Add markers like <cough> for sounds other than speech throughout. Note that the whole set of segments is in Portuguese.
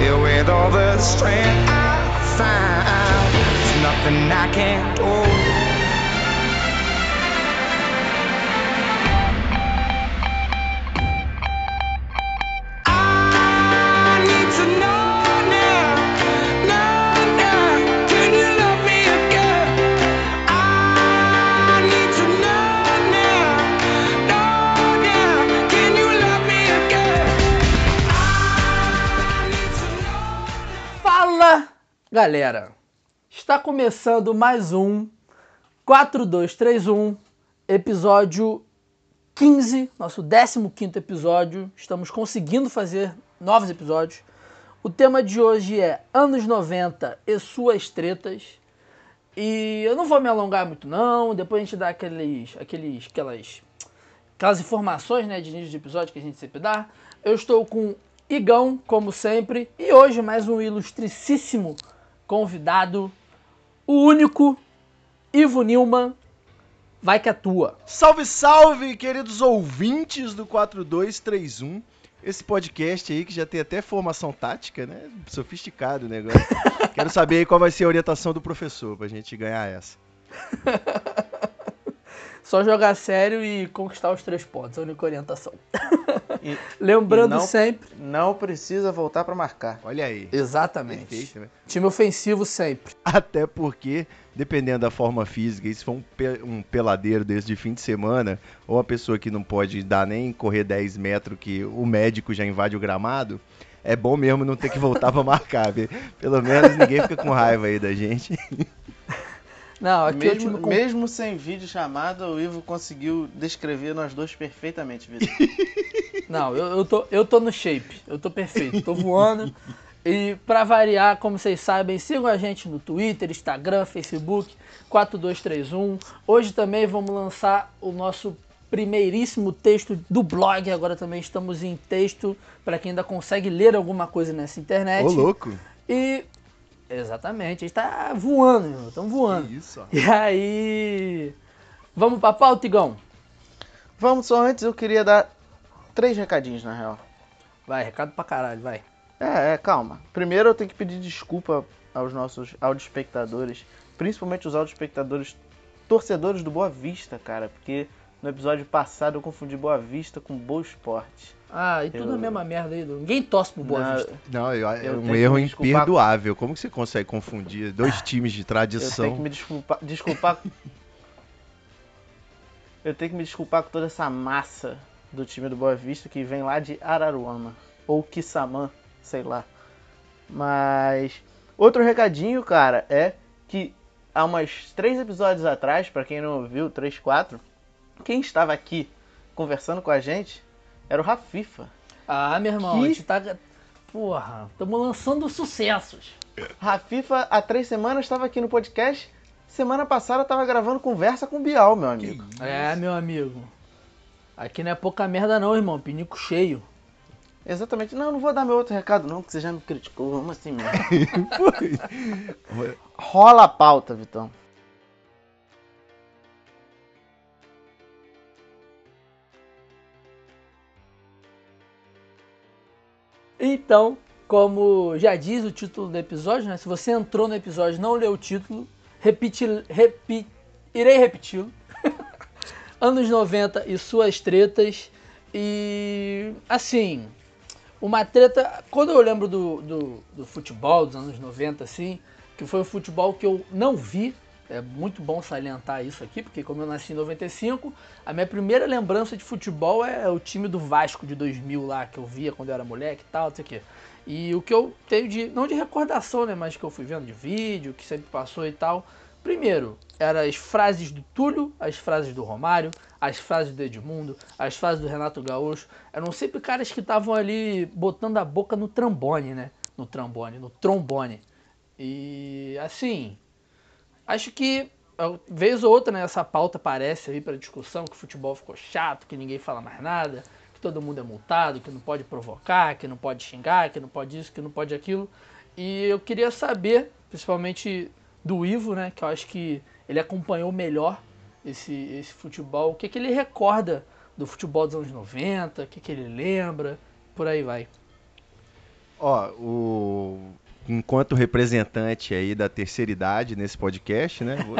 Filled with all the strength I find. There's nothing I can't do. Galera! Está começando mais um 4231, episódio 15, nosso 15 episódio. Estamos conseguindo fazer novos episódios. O tema de hoje é anos 90 e suas tretas. E eu não vou me alongar muito não, depois a gente dá aqueles, aqueles, aquelas, aquelas informações né, de início de episódio que a gente sempre dá. Eu estou com Igão, como sempre, e hoje mais um ilustricíssimo convidado, o único Ivo Nilman, vai que atua. Salve, salve, queridos ouvintes do 4231. Esse podcast aí que já tem até formação tática, né? Sofisticado o negócio. <laughs> Quero saber aí qual vai ser a orientação do professor pra gente ganhar essa. <laughs> Só jogar sério e conquistar os três pontos, a única orientação. <laughs> E- <laughs> Lembrando e não- sempre, Não precisa voltar pra marcar. Olha aí. exatamente, Perfeito, né? time ofensivo sempre. Até porque, dependendo da forma física, e se for um, pe- um peladeiro desse de fim de semana, ou uma pessoa que não pode dar nem correr 10 metros que o médico já invade o gramado, é bom mesmo não ter que voltar pra <laughs> marcar. viu? Pelo menos ninguém fica com raiva aí da gente. Não, aqui Mesmo, com... mesmo sem vídeo chamada, o Ivo conseguiu descrever nós dois perfeitamente, Vitor. <laughs> Não, eu, eu, tô, eu tô no shape, eu tô perfeito, tô voando. E pra variar, como vocês sabem, sigam a gente no Twitter, Instagram, Facebook, 4231. Hoje também vamos lançar o nosso primeiríssimo texto do blog. Agora também estamos em texto para quem ainda consegue ler alguma coisa nessa internet. Ô, louco. E exatamente, a gente tá voando, estamos voando. Que isso. E aí, vamos pra pauta, Igão? Vamos, só antes eu queria dar três recadinhos, na real. Vai, recado pra caralho, vai. É, é, calma. Primeiro eu tenho que pedir desculpa aos nossos audio-espectadores, principalmente os audio-espectadores torcedores do Boa Vista, cara, porque no episódio passado eu confundi Boa Vista com Boa Esporte. Ah, e tudo Eu- a mesma merda aí. Ninguém torce pro Boa Não, Vista. Não, eu- é Eu um erro imperdoável. Como que você consegue confundir dois <laughs> times de Eu tradição? tenho que me desculpar, desculpar. <laughs> Eu tenho que me desculpar com toda essa massa do time do Boa Vista que vem lá de Araruama ou Kissamã, sei lá. Mas outro recadinho, cara, é que há umas três episódios atrás, pra quem não ouviu, três, quatro, quem estava aqui conversando com a gente era o Rafifa. Ah, meu irmão, Que- a gente tá. Porra, estamos lançando sucessos. Rafifa há três semanas estava aqui no podcast. Semana passada estava gravando conversa com o Bial, meu amigo. É, meu amigo. Aqui não é pouca merda, não, irmão. Pinico cheio. Exatamente. Não, não vou dar meu outro recado, não, que você já me criticou. Vamos assim mesmo. <laughs> Rola a pauta, Vitão. Então, como já diz o título do episódio, né? Se você entrou no episódio e não leu o título, repeti, repi, irei repeti-lo. <laughs> Anos 90 e suas tretas. E assim, uma treta. Quando eu lembro do, do, do futebol dos anos 90, assim, que foi um futebol que eu não vi. É muito bom salientar isso aqui, porque como eu nasci em 95, a minha primeira lembrança de futebol é o time do Vasco de 2000 lá, que eu via quando eu era moleque e tal, não sei o quê. E o que eu tenho de, não de recordação, né, mas que eu fui vendo de vídeo, que sempre passou e tal. Primeiro, eram as frases do Túlio, as frases do Romário, as frases do Edmundo, as frases do Renato Gaúcho. Eram sempre caras que estavam ali botando a boca no trambone, né? No trambone, no trombone. E assim, acho que vez ou outra né, essa pauta aparece aí para discussão que o futebol ficou chato, que ninguém fala mais nada, que todo mundo é multado, que não pode provocar, que não pode xingar, que não pode isso, que não pode aquilo. E eu queria saber, principalmente do Ivo, né, que eu acho que ele acompanhou melhor esse, esse futebol, o que, que ele recorda do futebol dos anos 90, o que, que ele lembra, por aí vai. Ó, o... enquanto representante aí da terceira idade nesse podcast, né? Vou,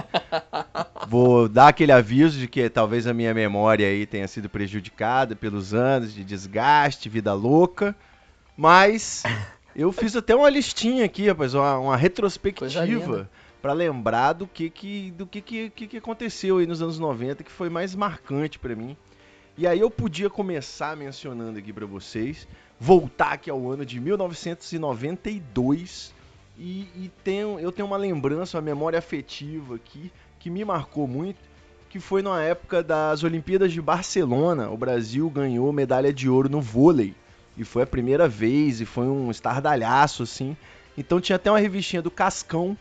<laughs> vou dar aquele aviso de que talvez a minha memória aí tenha sido prejudicada pelos anos de desgaste, vida louca. Mas eu fiz até uma listinha aqui, rapaz, uma, uma retrospectiva pra lembrar do que que do que, que, que que aconteceu aí nos anos 90 que foi mais marcante pra mim. E aí eu podia começar mencionando aqui pra vocês, voltar aqui ao ano de 1992 e, e tenho, eu tenho uma lembrança, uma memória afetiva aqui que me marcou muito, que foi na época das Olimpíadas de Barcelona. O Brasil ganhou medalha de ouro no vôlei. E foi a primeira vez, e foi um estardalhaço, assim. Então tinha até uma revistinha do Cascão,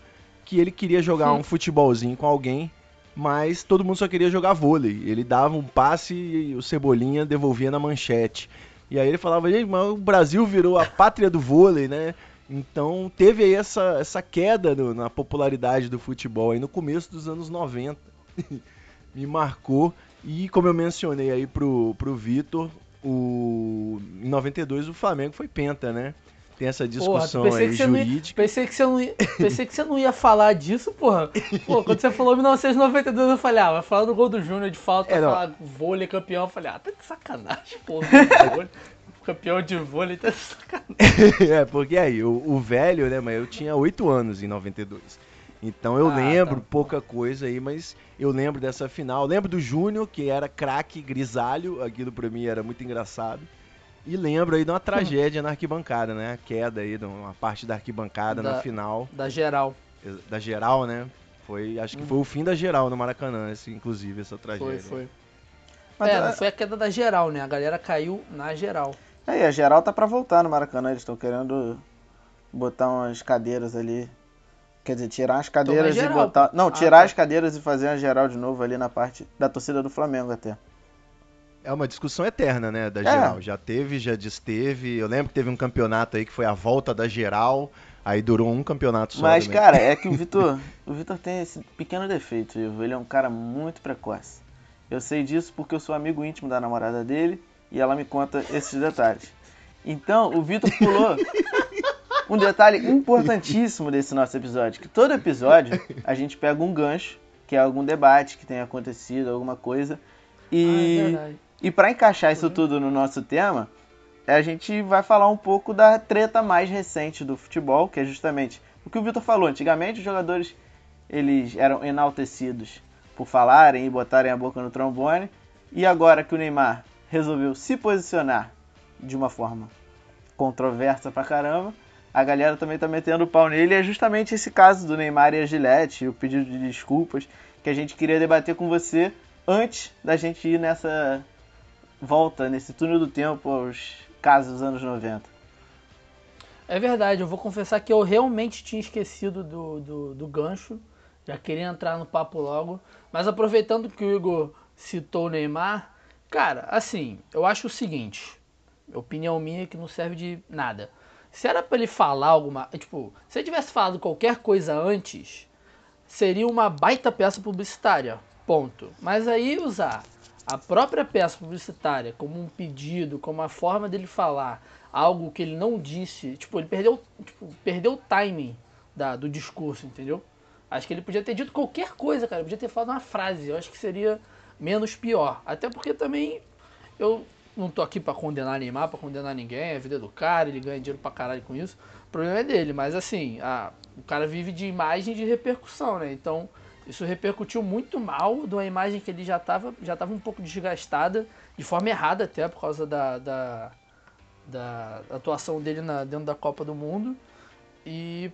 que ele queria jogar um futebolzinho com alguém, mas todo mundo só queria jogar vôlei. Ele dava um passe e o Cebolinha devolvia na manchete. E aí ele falava, gente, mas o Brasil virou a pátria do vôlei, né? Então teve aí essa, essa queda no- na popularidade do futebol aí no começo dos anos 90. <laughs> Me marcou. E como eu mencionei aí pro, pro Vitor, o, em 92 o Flamengo foi penta, né? Tem essa discussão pensei aí ia- jurídica. Pensei que, você não ia, pensei que você não ia falar disso, porra. Pô, quando você falou 1992, eu falei, ah, vai falar do gol do Júnior de falta, É, vai falar vôlei campeão. Eu falei, ah, tá de sacanagem, porra. vôlei. <laughs> campeão de vôlei tá de sacanagem. <laughs> é, porque aí, o, o velho, né, mas eu tinha 8 anos em 92. Então eu Ah, lembro tá. pouca coisa aí, mas eu lembro dessa final. Lembro do Júnior, que era craque grisalho, aquilo pra mim era muito engraçado. E lembro aí de uma <laughs> tragédia na arquibancada, né? A queda aí de uma parte da arquibancada na Da- final Da geral. da geral, né? Foi, acho que foi o fim da geral no Maracanã, esse, inclusive, essa tragédia. Foi, foi. Mas, é, é- não foi a queda da geral, né? A galera caiu na geral. Aí, a geral tá pra voltar no Maracanã. Eles estão querendo botar umas cadeiras ali. Quer dizer, tirar as cadeiras geral, e botar. Não, Ah, tirar tá. as cadeiras e fazer uma geral de novo ali na parte da torcida do Flamengo até. É uma discussão eterna, né, da É. geral. Já teve, já desteve. Eu lembro que teve um campeonato aí que foi a volta da geral, aí durou um campeonato só. Mas, também. cara, é que o <laughs> Vitor. o Vitor tem esse pequeno defeito, Ivo. Ele é um cara muito precoce. Eu sei disso porque eu sou amigo íntimo da namorada dele e ela me conta esses detalhes. Então, o Vitor pulou <laughs> um detalhe importantíssimo desse nosso episódio, que todo episódio a gente pega um gancho, que é algum debate que tenha acontecido, alguma coisa, Ah, é e para encaixar isso tudo no nosso tema, a gente vai falar um pouco da treta mais recente do futebol, que é justamente o que o Vitor falou. Antigamente os jogadores eles eram enaltecidos por falarem e botarem a boca no trombone, e agora que o Neymar resolveu se posicionar de uma forma controversa pra caramba, a galera também tá metendo o pau nele, e é justamente esse caso do Neymar e a Gillette, o pedido de desculpas, que a gente queria debater com você antes da gente ir nessa volta, nesse túnel do tempo aos casos dos anos 90. É verdade, eu vou confessar que eu realmente tinha esquecido do, do, do gancho. Já queria entrar no papo logo. Mas aproveitando que o Igor citou o Neymar, cara, assim, eu acho o seguinte. Opinião minha que não serve de nada. Se era pra ele falar alguma. Tipo, se ele tivesse falado qualquer coisa antes, seria uma baita peça publicitária. Ponto. Mas aí usar a própria peça publicitária como um pedido, como a forma dele falar algo que ele não disse, tipo, ele perdeu, tipo, perdeu o timing da, do discurso, entendeu? Acho que ele podia ter dito qualquer coisa, cara, podia ter falado uma frase, eu acho que seria menos pior. Até porque também eu não tô aqui pra condenar Neymar, pra condenar ninguém, é a vida do cara, ele ganha dinheiro pra caralho com isso. O problema é dele, mas assim, a, o cara vive de imagem de repercussão, né? Então, isso repercutiu muito mal de uma imagem que ele já estava já tava um pouco desgastada, de forma errada até, por causa da, da, da atuação dele na, dentro da Copa do Mundo. E,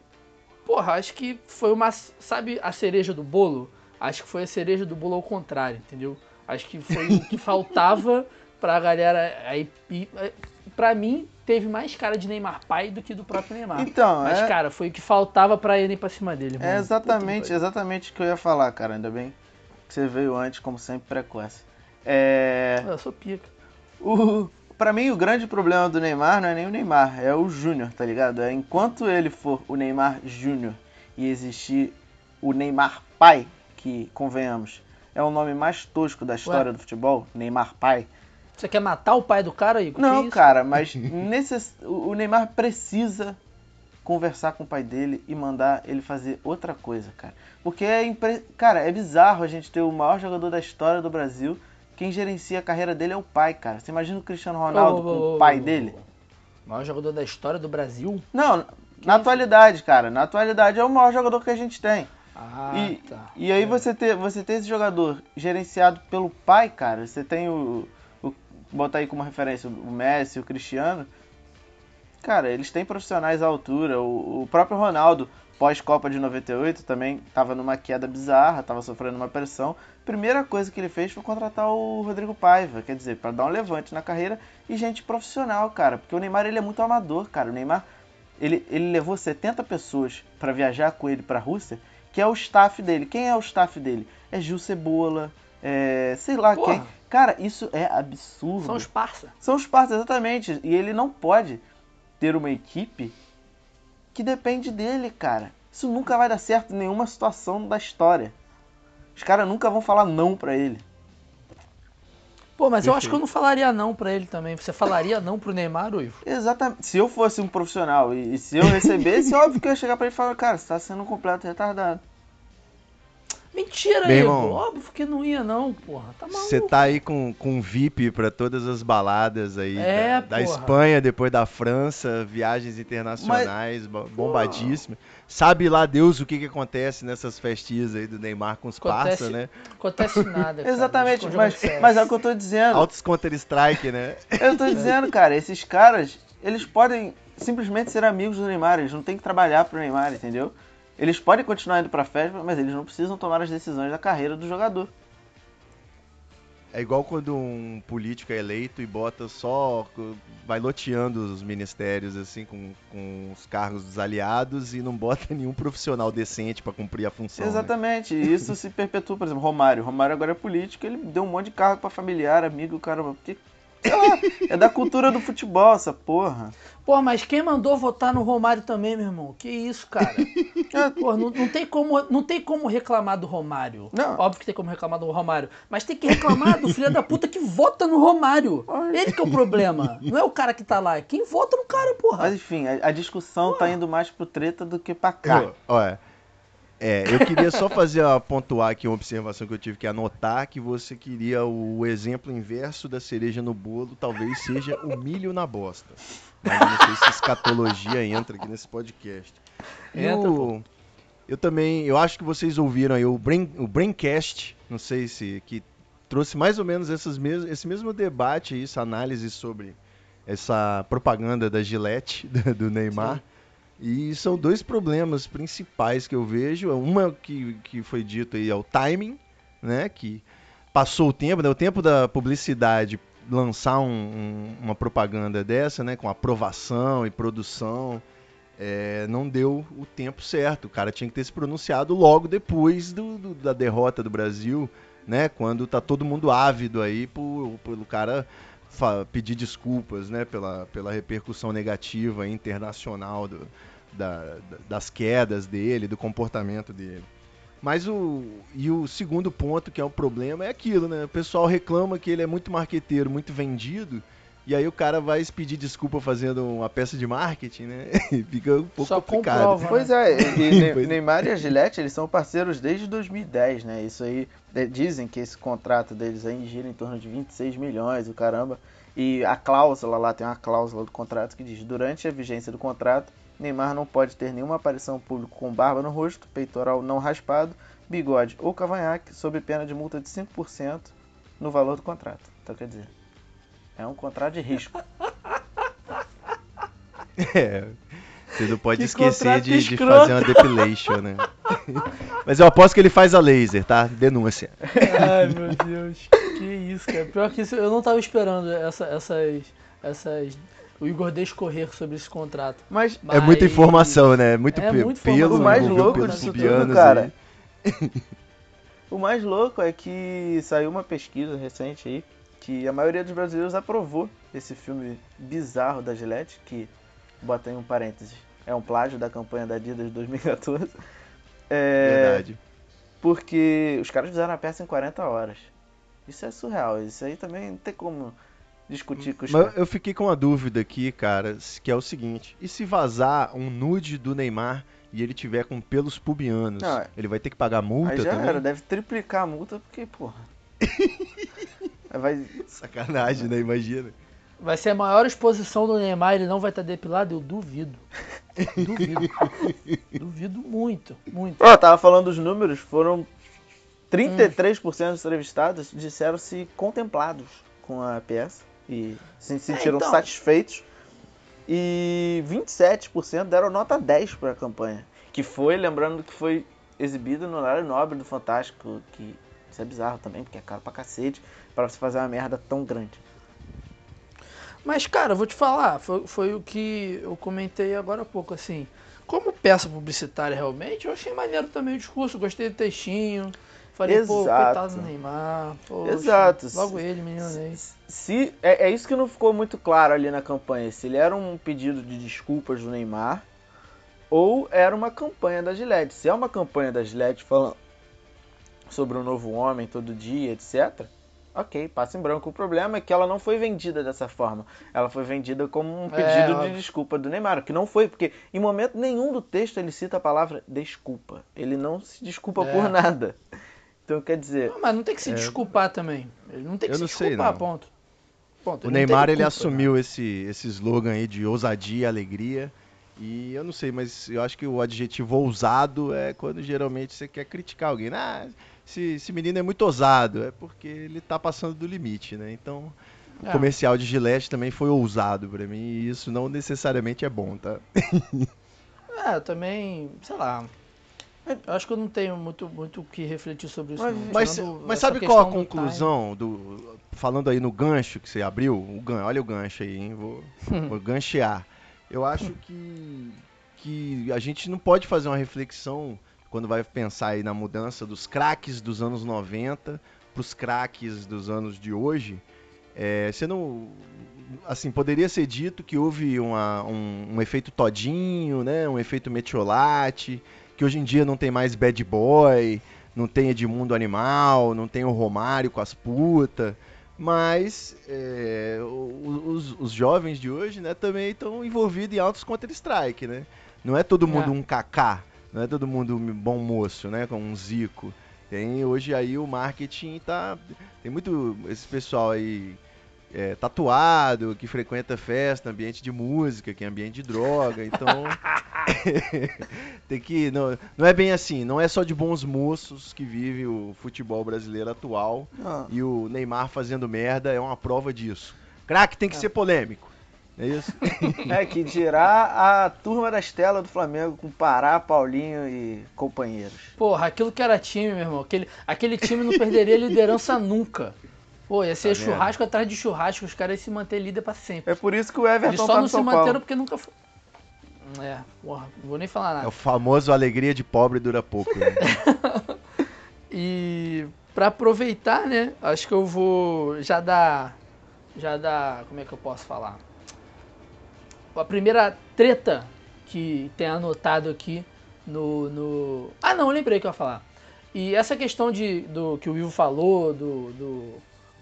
porra, acho que foi uma. Sabe a cereja do bolo? Acho que foi a cereja do bolo ao contrário, entendeu? Acho que foi o que <laughs> faltava pra galera. Aí, pra mim, teve mais cara de Neymar pai do que do próprio Neymar. Então, Mas, é, cara, foi o que faltava pra ele ir pra cima dele. é mano. exatamente, Puta que exatamente o que eu ia falar, cara. Ainda bem que você veio antes, como sempre, precoce. É. Eu sou pica. O, pra mim, o grande problema do Neymar não é nem o Neymar, é o Júnior, tá ligado? É enquanto ele for o Neymar Júnior e existir o Neymar pai, que, convenhamos, é o nome mais tosco da história do futebol, Neymar pai, Você quer matar o pai do cara, Igor? Que Não, isso? cara, mas <laughs> necess... o Neymar precisa conversar com o pai dele e mandar ele fazer outra coisa, cara. Porque é impre... cara, é bizarro a gente ter o maior jogador da história do Brasil, quem gerencia a carreira dele é o pai, cara. Você imagina o Cristiano Ronaldo Ô, ô, com ô, o pai dele? O maior jogador da história do Brasil? Não, na atualidade, cara, na atualidade é o maior jogador que a gente tem. Ah, E, tá. e aí você ter, você ter esse jogador gerenciado pelo pai, cara, você tem o botar aí como referência o Messi, o Cristiano. Cara, eles têm profissionais à altura. O, o próprio Ronaldo, pós-Copa de 98, também estava numa queda bizarra, estava sofrendo uma pressão. Primeira coisa que ele fez foi contratar o Rodrigo Paiva, quer dizer, para dar um levante na carreira e gente profissional, cara, porque o Neymar ele é muito amador, cara. O Neymar ele, ele levou 70 pessoas para viajar com ele para a Rússia, que é o staff dele. Quem é o staff dele? É Gil Cebola, é, sei lá Porra. quem. Cara, isso é absurdo. São os parça. São os parceiros, exatamente. E ele não pode ter uma equipe que depende dele, cara. Isso nunca vai dar certo em nenhuma situação da história. Os caras nunca vão falar não pra ele. Pô, mas eu acho que eu não falaria não pra ele também. Você falaria não pro Neymar, Uivo? Exatamente. Se eu fosse um profissional e, e se eu recebesse, <laughs> óbvio que eu ia chegar pra ele e falar, cara, você tá sendo um completo retardado. Mentira, Meu Igor. irmão. Óbvio que não ia não, porra. Tá maluco. Você tá aí com, com VIP pra todas as baladas aí É, da, da porra. Espanha, depois da França, viagens internacionais, bo- bombadíssimas. Sabe lá Deus o que, que acontece nessas festinhas aí do Neymar com os Acontece- parça, né? Acontece nada, <laughs> cara. Exatamente, mas, mas é o que eu tô dizendo. Altos Counter-Strike, né? Eu tô dizendo, cara, esses caras, eles podem simplesmente ser amigos do Neymar, eles não têm que trabalhar pro Neymar, entendeu? Eles podem continuar indo pra festa, mas eles não precisam tomar as decisões da carreira do jogador. É igual quando um político é eleito e bota só. vai loteando os ministérios, assim, com, com os cargos dos aliados e não bota <laughs> nenhum profissional decente pra cumprir a função. né? Exatamente, e isso se perpetua, por exemplo, Romário. Romário agora é político, ele deu um monte de cargo pra familiar, amigo, caramba. Porque, sei lá, é da cultura do futebol essa porra. Pô, mas quem mandou votar no Romário também, meu irmão? Que isso, cara? Pô, não, não tem como, não tem como reclamar do Romário. Não. Óbvio que tem como reclamar do Romário. Mas tem que reclamar do filho da puta que vota no Romário. Ele que é o problema. Não é o cara que tá lá. É quem vota no cara, porra. Mas enfim, a, a discussão tá indo mais pro treta do que pra cá. Olha, é, eu queria só fazer a, pontuar aqui uma observação que eu tive que anotar, que você queria o exemplo inverso da cereja no bolo, talvez seja o milho na bosta. Mas eu não sei se escatologia entra aqui nesse podcast. E Entra, o- eu também, eu acho que vocês ouviram aí o, Brain, o Braincast, não sei se, que trouxe mais ou menos essas mes esse mesmo debate, essa análise sobre essa propaganda da Gillette, <laughs> do, do Neymar. E são dois problemas principais que eu vejo. Uma que, que foi dito aí é o timing, né? Que passou o tempo, né? O tempo da publicidade lançar um- um- uma propaganda dessa, né? Com aprovação e produção, é, não deu o tempo certo. O cara tinha que ter se pronunciado logo depois do, do- da derrota do Brasil, né? Quando tá todo mundo ávido aí pelo cara pedir desculpas, né? Pela, pela repercussão negativa internacional do- da- da- das quedas dele, do comportamento dele. Mas o. E o segundo ponto, que é o problema, é aquilo, né? O pessoal reclama que ele é muito marqueteiro, muito vendido. E aí o cara vai se pedir desculpa fazendo uma peça de marketing, né? <laughs> E fica um pouco Só complicado. comprova. Pois é, e <laughs> Ne- Pois é. Neymar e a Gillette, eles são parceiros desde 2010, né? Isso aí, dizem que esse contrato deles aí gira em torno de 26 milhões, o caramba. E a cláusula lá, tem uma cláusula do contrato que diz, durante a vigência do contrato, Neymar não pode ter nenhuma aparição pública com barba no rosto, peitoral não raspado, bigode ou cavanhaque, sob pena de multa de 5% no valor do contrato. Então, quer dizer, é um contrato de risco. <laughs> É. Você não pode Que esquecer de, de fazer uma depilation, né? <laughs> Mas eu aposto que ele faz a laser, tá? Denúncia. Ai, meu Deus. Que isso, cara. Pior que isso, eu não tava esperando essa- essas. essas. O Igor descorrer sobre esse contrato. Mas É muita Mas- informação, né? Muito É muita pelo. O mais louco disso tudo, cara. <laughs> O mais louco é que saiu uma pesquisa recente aí que a maioria dos brasileiros aprovou esse filme bizarro da Gillette, que, bota em um parênteses, é um plágio da campanha da Adidas de 2014. É, Verdade. Porque os caras fizeram a peça em 40 horas. Isso é surreal, isso aí também não tem como discutir com os Mas caras. eu fiquei com uma dúvida aqui, cara, que é o seguinte: e se vazar um nude do Neymar e ele tiver com pelos pubianos, Não, é- ele vai ter que pagar multa Aí já também? era, deve triplicar a multa, porque, porra. <laughs> Vai. Sacanagem, né? Imagina. Vai ser a maior exposição do Neymar, ele não vai estar depilado? Eu duvido. Duvido. <laughs> duvido muito, muito. Ó, tava falando dos números, foram 33% dos entrevistados disseram-se contemplados com a peça e se sentiram então. satisfeitos. E 27% deram nota 10 para a campanha. Que foi, lembrando que foi exibida no horário nobre do Fantástico, que isso é bizarro também, porque é caro pra cacete, pra você fazer uma merda tão grande. Mas, cara, eu vou te falar, foi, foi o que eu comentei agora há pouco, assim. Como peça publicitária, realmente, eu achei maneiro também o discurso, gostei do textinho. Falei, pô, Exato. coitado do Neymar. Poxa, Exato. Logo ele, menino Ney. Se é, é isso que não ficou muito claro ali na campanha, se ele era um pedido de desculpas do Neymar ou era uma campanha da Gillette. Se é uma campanha da Gillette falando sobre um novo homem todo dia, etc. Ok, passa em branco. O problema é que ela não foi vendida dessa forma. Ela foi vendida como um É, pedido de óbvio. desculpa do Neymar, que não foi, porque em momento nenhum do texto ele cita a palavra desculpa. Ele não se desculpa É. por nada. Então quer dizer, Não, mas não tem que se desculpar também. Ele não tem que Eu se não sei, desculpar, não. ponto. Ponto. O Neymar ele culpa, assumiu esse, esse slogan aí de ousadia e alegria. E eu não sei, mas eu acho que o adjetivo ousado é quando geralmente você quer criticar alguém. Ah, esse, esse menino é muito ousado. É porque ele tá passando do limite, né? Então, o É. comercial de Gillette também foi ousado pra mim. E isso não necessariamente é bom, tá? <laughs> É, eu também, sei lá. Eu acho que eu não tenho muito muito o que refletir sobre isso. Mas- não. Mas, sabe qual a questão do conclusão do falando aí no gancho que você abriu? O gan, olha o gancho aí, hein? Vou, <laughs> vou ganchear. Eu acho que que a gente não pode fazer uma reflexão quando vai pensar aí na mudança dos craques dos anos 90 para os craques dos anos de hoje. É, você não assim poderia ser dito que houve uma- um, um efeito todinho, né? Um efeito metiolate, que hoje em dia não tem mais bad boy, não tem Edmundo Animal, não tem o Romário com as putas, mas é, os, os jovens de hoje, né, também estão envolvidos em altos Counter-Strike, né? Não é todo mundo É. um Kaká, não é todo mundo bom moço, né, com um Zico. Tem hoje aí o marketing tá tem muito esse pessoal aí é, tatuado, que frequenta festa, ambiente de música, que é ambiente de droga, então <laughs> tem que não, não é bem assim, não é só de bons moços que vive o futebol brasileiro atual não, e o Neymar fazendo merda é uma prova disso. Craque tem que ser polêmico. É isso? <laughs> É que dirá a turma da Estela do Flamengo com Pará, Paulinho e companheiros. Porra, aquilo que era time, meu irmão. Aquele, aquele time não perderia liderança <laughs> nunca. Pô, ia ser Tá churrasco atrás de churrasco, os caras iam se manter líder pra sempre. É por isso que o Eles Everton só tá não se manteram Paulo. porque nunca foi. É, porra, não vou nem falar É nada. o famoso alegria de pobre dura pouco. né? <laughs> E pra aproveitar, né? Acho que eu vou já dar. Já dar. Como é que eu posso falar? A primeira treta que tem anotado aqui no. no... Ah não, lembrei que eu ia falar. E essa questão de, do que o Ivo falou, do, do,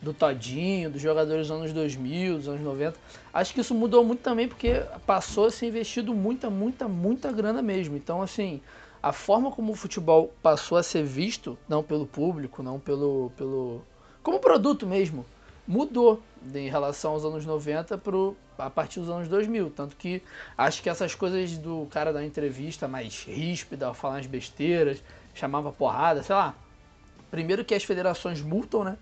do Todinho, dos jogadores dos anos 2000, dos anos 90, acho que isso mudou muito também porque passou a ser investido muita, muita, muita grana mesmo. Então, assim, a forma como o futebol passou a ser visto, não pelo público, não pelo. pelo como produto mesmo, mudou em relação aos anos 90 pro, a partir dos anos 2000. Tanto que acho que essas coisas do cara da entrevista mais ríspida, falar as besteiras, chamava porrada, sei lá. Primeiro que as federações multam, né?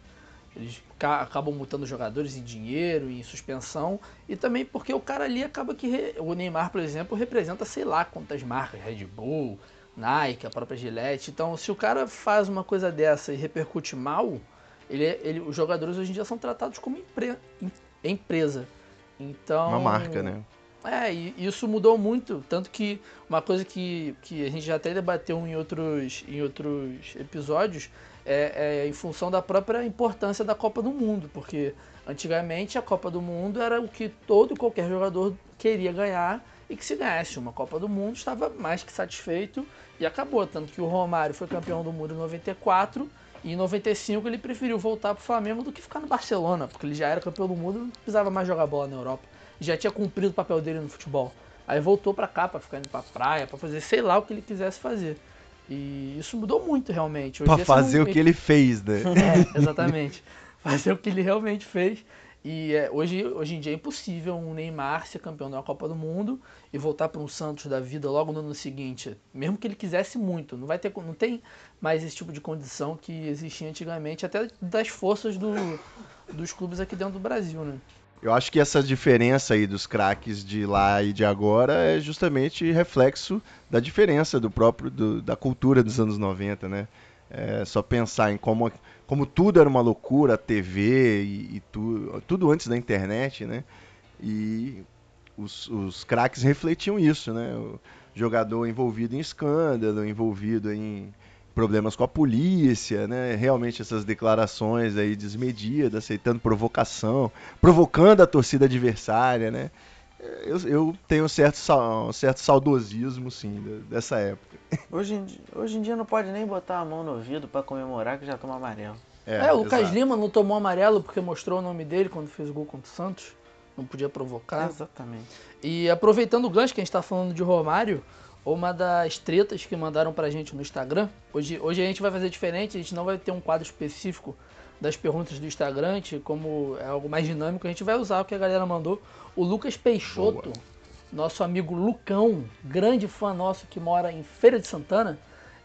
Eles ca- acabam multando jogadores em dinheiro, em suspensão, e também porque o cara ali acaba que. re- O Neymar, por exemplo, representa sei lá quantas marcas, Red Bull, Nike, a própria Gillette. Então, se o cara faz uma coisa dessa e repercute mal, ele, é- ele, os jogadores hoje em dia são tratados como empre- em- empresa. Então. Uma marca, né? É, e isso mudou muito, tanto que uma coisa que, que a gente já até debateu em outros, em outros episódios é, é em função da própria importância da Copa do Mundo, porque antigamente a Copa do Mundo era o que todo e qualquer jogador queria ganhar e que se ganhasse uma Copa do Mundo estava mais que satisfeito e acabou, tanto que o Romário foi campeão do mundo em 94 E em 95 ele preferiu voltar pro Flamengo do que ficar no Barcelona, porque ele já era campeão do mundo e não precisava mais jogar bola na Europa. Já tinha cumprido o papel dele no futebol. Aí voltou pra cá pra ficar indo pra praia, pra fazer sei lá o que ele quisesse fazer. E isso mudou muito realmente. Hoje Pra dia você não- fazer o que ele fez, né? <laughs> é, exatamente. Fazer o que ele realmente fez. E é, hoje, hoje em dia é impossível um Neymar ser campeão da Copa do Mundo e voltar para um Santos da vida logo no ano seguinte. Mesmo que ele quisesse muito. Não, vai ter, não tem mais esse tipo de condição que existia antigamente, até das forças do, dos clubes aqui dentro do Brasil, né? Eu acho que essa diferença aí dos craques de lá e de agora é justamente reflexo da diferença do próprio do- da cultura dos anos 90, né? É só pensar em como, como tudo era uma loucura, a TV e, e tu- tudo antes da internet, né? E os, os craques refletiam isso, né? O jogador envolvido em escândalo, envolvido em problemas com a polícia, né? Realmente essas declarações aí desmedidas, aceitando provocação, provocando a torcida adversária, né? Eu, eu tenho um certo, um certo saudosismo, sim, dessa época. Hoje em, hoje em dia não pode nem botar a mão no ouvido pra comemorar que já toma amarelo. É, o Lucas. Lima não tomou amarelo porque mostrou o nome dele quando fez o gol contra o Santos. Não podia provocar. Exatamente. E aproveitando o gancho que a gente tá falando de Romário, uma das tretas que mandaram pra gente no Instagram, hoje, hoje a gente vai fazer diferente, a gente não vai ter um quadro específico das perguntas do Instagram, gente, como é algo mais dinâmico, a gente vai usar o que a galera mandou. O Lucas Peixoto, Boa. nosso amigo Lucão, grande fã nosso que mora em Feira de Santana,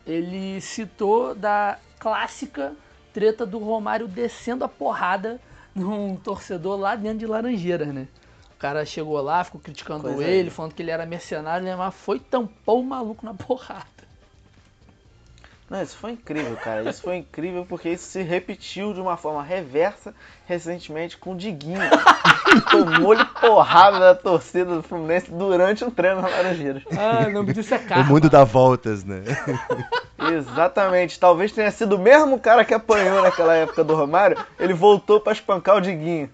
ele citou da clássica treta do Romário descendo a porrada num torcedor lá dentro de Laranjeiras, né? O cara chegou lá, ficou criticando Coisa ele, aí. falando que ele era mercenário, né? mas foi tampou o maluco na <laughs> porrada. Não, isso foi incrível, cara. Isso foi incrível porque isso se repetiu de uma forma reversa recentemente com o Diguinho. Tomou-lhe porrada da torcida do Fluminense durante um treino na Laranjeiras. Ah, o nome disso é O karma. mundo dá voltas, né? Exatamente. Talvez tenha sido o mesmo cara que apanhou naquela época do Romário. Ele voltou pra espancar o Diguinho.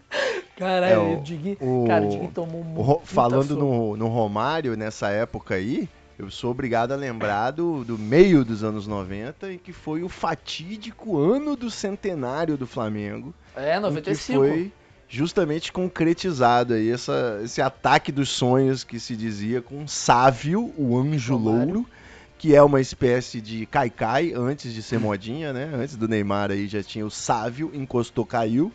Caralho, É, o- o Diguinho. o- Cara, o Diguinho tomou O muito. Falando no, no Romário, nessa época aí, eu sou obrigado a lembrar do, do meio dos anos 90 e que foi o fatídico ano do centenário do Flamengo. É, em 95. Que foi justamente concretizado aí essa, esse ataque dos sonhos que se dizia com Sávio, o anjo Romário. louro, que é uma espécie de caicai antes de ser modinha, né? Antes do Neymar aí já tinha o Sávio, encostou, caiu.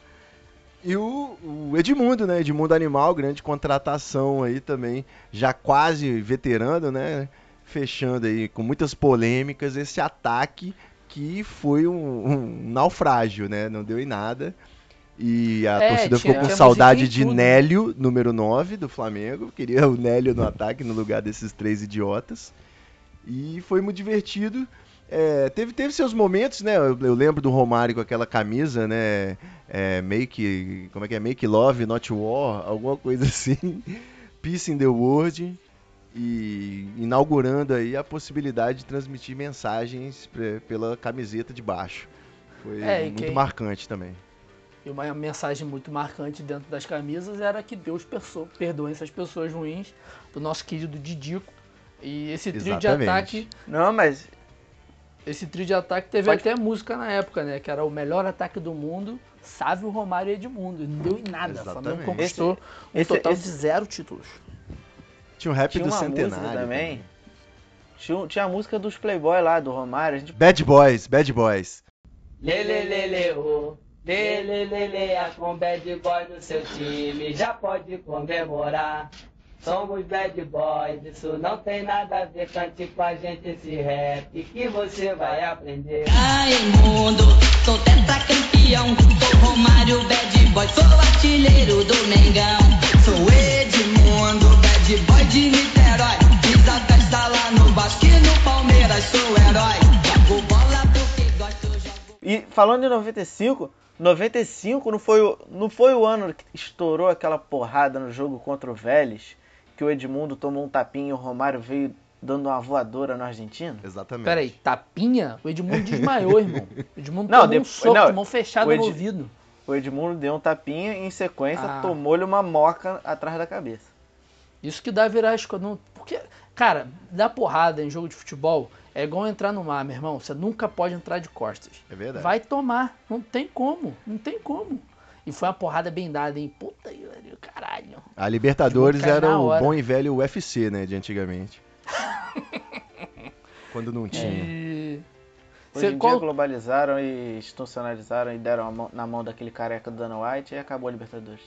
E o, o Edmundo, né? Edmundo Animal, grande contratação aí também, já quase veterano, né? Fechando aí com muitas polêmicas esse ataque que foi um, um naufrágio, né? Não deu em nada. E a É, torcida ficou com saudade musiquinha e de tudo. Nélio, número 9 do Flamengo. Queria o Nélio no ataque no lugar desses três idiotas. E foi muito divertido. É, teve, teve seus momentos, né? Eu, eu lembro do Romário com aquela camisa, né? É, make, como é que é? Make Love, Not War, alguma coisa <laughs> assim. Peace in the World. E inaugurando aí a possibilidade de transmitir mensagens pela camiseta de baixo. Foi É, muito quem- marcante também. E uma mensagem muito marcante dentro das camisas era que Deus perso- perdoe essas pessoas ruins, do nosso querido Didico. E esse trio de Exatamente. ataque, Não, mas esse trio de ataque teve Pode- até música na época, né? Que era o melhor ataque do mundo, Sávio, Romário e Edmundo. Não deu em nada. O Flamengo Exatamente. conquistou um esse- total esse- de zero títulos. Tinha o rap tinha do uma centenário. música também. Tinha, tinha a música dos Playboy lá, do Romário. A gente Bad Boys, Bad Boys. Lê, lê, a com bad boy no seu time já pode comemorar. Somos bad boys, isso não tem nada a ver, cante com a gente esse rap que você vai aprender. Ai, mundo, sou tetracampeão, sou Romário Bad Boy, sou artilheiro do Mengão. Sou Edmundo, Bad Boy de Niterói, fiz a festa lá no Vasco e no Palmeiras, sou herói. Jogo bola porque gosto, jogo E falando em 95, 95 não foi, o, não foi o ano que estourou aquela porrada no jogo contra o Vélez, que o Edmundo tomou um tapinha e o Romário veio dando uma voadora no argentino? Exatamente. Peraí, tapinha? O Edmundo desmaiou, irmão. O Edmundo <laughs> Não, tomou um depois- soco não, de mão fechada o Ed- no ouvido. O Edmundo deu um tapinha e em sequência Ah. tomou-lhe uma moca atrás da cabeça. Isso que dá virar esco- não Porque, cara, dar porrada em jogo de futebol É igual entrar no mar, meu irmão. Você nunca pode entrar de costas. É verdade. Vai tomar. Não tem como. Não tem como. E foi uma porrada bem dada, hein? Puta que pariu, caralho. A Libertadores era o bom e velho UFC, né, de antigamente. <laughs> Quando não tinha. E... Hoje Você- em qual- dia globalizaram e institucionalizaram e deram a mão- na mão daquele careca do Dana White e acabou a Libertadores.